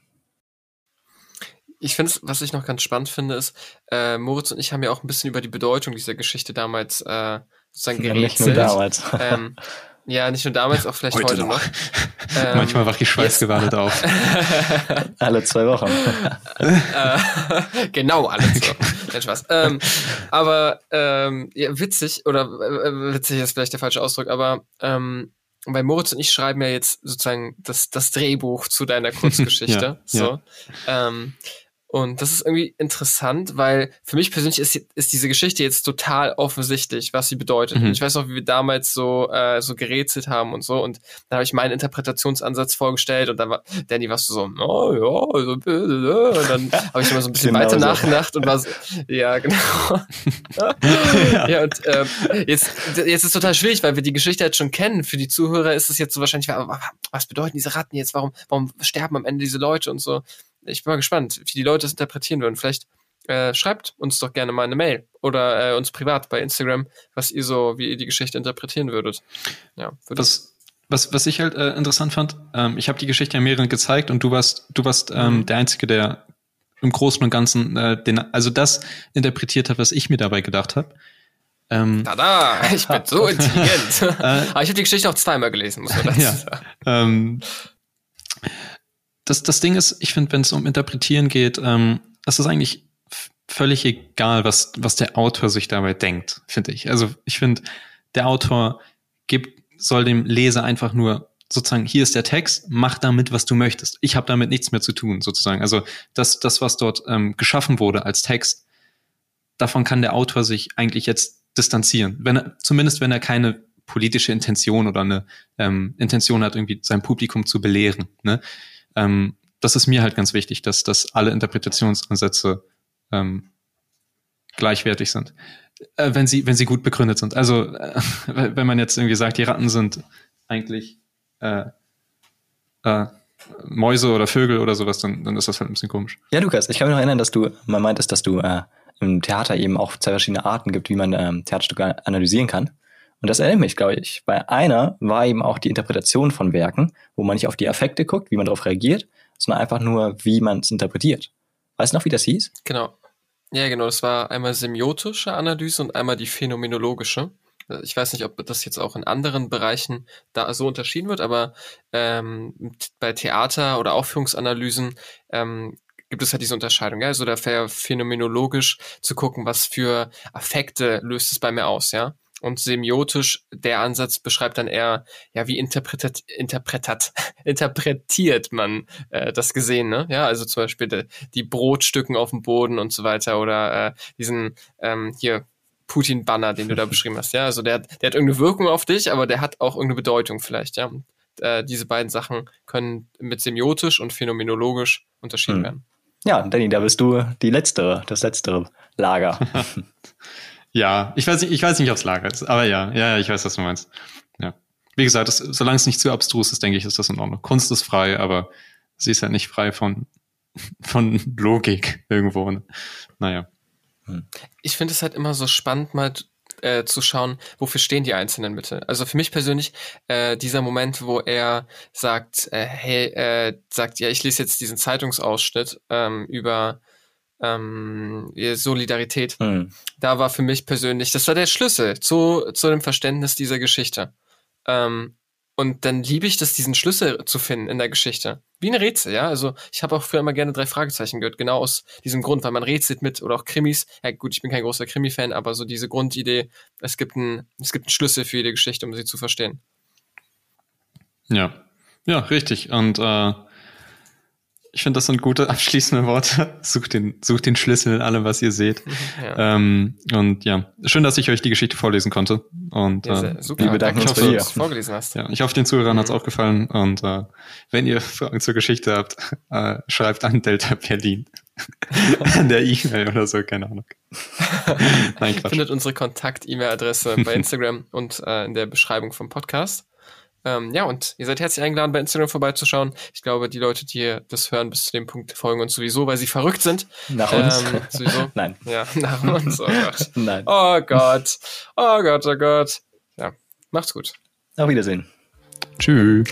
S2: Ich finde was ich noch ganz spannend finde, ist, äh, Moritz und ich haben ja auch ein bisschen über die Bedeutung dieser Geschichte damals äh, sozusagen gerätselt. Nicht nur damals. Ähm, ja, nicht nur damals, auch vielleicht heute, heute noch.
S1: Ähm, Manchmal wach ich schweißgebadet ja. auf.
S3: alle zwei Wochen.
S2: äh, genau, alle zwei Wochen. Kein Spaß. Ähm, aber ähm, ja, witzig, oder äh, witzig ist vielleicht der falsche Ausdruck, aber ähm, weil Moritz und ich schreiben ja jetzt sozusagen das, das Drehbuch zu deiner Kurzgeschichte. ja, so. Ja. Ähm, und das ist irgendwie interessant, weil für mich persönlich ist, ist diese Geschichte jetzt total offensichtlich, was sie bedeutet. Mhm. Ich weiß noch, wie wir damals so, äh, so gerätselt haben und so. Und da habe ich meinen Interpretationsansatz vorgestellt und dann war Danny warst du so, oh ja, so, und dann habe ich immer so ein bisschen genau weiter so. nachgedacht und war so, ja, genau. ja. ja, und äh, jetzt, jetzt ist total schwierig, weil wir die Geschichte jetzt schon kennen. Für die Zuhörer ist es jetzt so wahrscheinlich, was bedeuten diese Ratten jetzt? Warum, warum sterben am Ende diese Leute und so? Ich bin mal gespannt, wie die Leute das interpretieren würden. Vielleicht äh, schreibt uns doch gerne mal eine Mail oder äh, uns privat bei Instagram, was ihr so, wie ihr die Geschichte interpretieren würdet. Ja,
S1: würde was, was, was ich halt äh, interessant fand, ähm, ich habe die Geschichte ja mehreren gezeigt und du warst, du warst ähm, mhm. der Einzige, der im Großen und Ganzen äh, den, also das interpretiert hat, was ich mir dabei gedacht habe.
S2: Ähm, Tada, ich bin so intelligent. Äh, Aber ich habe die Geschichte auch zweimal gelesen, muss man dazu ja, sagen. Ähm,
S1: das, das Ding ist, ich finde, wenn es um Interpretieren geht, ähm, es ist eigentlich völlig egal, was, was der Autor sich dabei denkt, finde ich. Also ich finde, der Autor gibt, soll dem Leser einfach nur sozusagen, hier ist der Text, mach damit, was du möchtest. Ich habe damit nichts mehr zu tun, sozusagen. Also das, das was dort ähm, geschaffen wurde als Text, davon kann der Autor sich eigentlich jetzt distanzieren. Wenn er, zumindest wenn er keine politische Intention oder eine ähm, Intention hat, irgendwie sein Publikum zu belehren. Ne? Ähm, das ist mir halt ganz wichtig, dass, dass alle Interpretationsansätze ähm, gleichwertig sind. Äh, wenn sie, wenn sie gut begründet sind. Also, äh, wenn man jetzt irgendwie sagt, die Ratten sind eigentlich äh, äh, Mäuse oder Vögel oder sowas, dann, dann ist das halt ein bisschen komisch.
S3: Ja, Lukas, ich kann mich noch erinnern, dass du mal meintest, dass du äh, im Theater eben auch zwei verschiedene Arten gibt, wie man ähm, Theaterstücke analysieren kann. Und das erinnert mich, glaube ich. Bei einer war eben auch die Interpretation von Werken, wo man nicht auf die Effekte guckt, wie man darauf reagiert, sondern einfach nur, wie man es interpretiert. Weißt du noch, wie das hieß?
S2: Genau. Ja, genau. Das war einmal semiotische Analyse und einmal die phänomenologische. Ich weiß nicht, ob das jetzt auch in anderen Bereichen da so unterschieden wird, aber ähm, bei Theater- oder Aufführungsanalysen ähm, gibt es halt diese Unterscheidung. Ja? Also da phänomenologisch zu gucken, was für Affekte löst es bei mir aus, ja. Und semiotisch, der Ansatz beschreibt dann eher, ja, wie interpretat, interpretat, interpretiert man äh, das Gesehene, ja, also zum Beispiel de, die Brotstücken auf dem Boden und so weiter oder äh, diesen ähm, hier Putin-Banner, den du da beschrieben hast, ja, also der, der hat irgendeine Wirkung auf dich, aber der hat auch irgendeine Bedeutung vielleicht, ja. Und, äh, diese beiden Sachen können mit semiotisch und phänomenologisch unterschieden hm. werden.
S3: Ja, Danny, da bist du die letztere, das letztere Lager.
S1: Ja, ich weiß nicht, ich weiß nicht, ob es Lager ist, aber ja, ja, ich weiß, was du meinst. Ja. Wie gesagt, das, solange es nicht zu abstrus ist, denke ich, ist das in Ordnung. Kunst ist frei, aber sie ist halt nicht frei von, von Logik irgendwo. Ne? Naja.
S2: Hm. Ich finde es halt immer so spannend, mal äh, zu schauen, wofür stehen die einzelnen Mittel. Also für mich persönlich äh, dieser Moment, wo er sagt, äh, hey, äh, sagt, ja, ich lese jetzt diesen Zeitungsausschnitt ähm, über ähm, Solidarität. Mhm. Da war für mich persönlich, das war der Schlüssel zu, zu dem Verständnis dieser Geschichte. Ähm, und dann liebe ich das, diesen Schlüssel zu finden in der Geschichte. Wie ein Rätsel, ja. Also ich habe auch früher immer gerne drei Fragezeichen gehört, genau aus diesem Grund, weil man rätselt mit oder auch Krimis. Ja gut, ich bin kein großer Krimi-Fan, aber so diese Grundidee, es gibt, ein, es gibt einen Schlüssel für jede Geschichte, um sie zu verstehen.
S1: Ja, ja, richtig. Und äh, ich finde, das sind gute abschließende Worte. Sucht den, sucht den Schlüssel in allem, was ihr seht. Ja. Ähm, und ja, schön, dass ich euch die Geschichte vorlesen konnte. Und ja,
S2: äh, super. Wir bedanken uns, dass du es vorgelesen hast.
S1: Ja, ich hoffe, den Zuhörern mhm. hat es auch gefallen. Und äh, wenn ihr Fragen zur Geschichte habt, äh, schreibt an Delta Berlin. an der E-Mail oder so, keine Ahnung.
S2: Nein, Quatsch. Findet unsere Kontakt-E-Mail-Adresse bei Instagram und äh, in der Beschreibung vom Podcast. Ähm, ja, und ihr seid herzlich eingeladen, bei Instagram vorbeizuschauen. Ich glaube, die Leute, die das hören, bis zu dem Punkt folgen uns sowieso, weil sie verrückt sind.
S3: Nach uns?
S2: Ähm, sowieso.
S3: Nein.
S2: Ja, nach uns. Oh Gott.
S3: Nein.
S2: Oh Gott. Oh Gott, oh Gott. Ja, macht's gut.
S3: Auf Wiedersehen.
S1: Tschüss.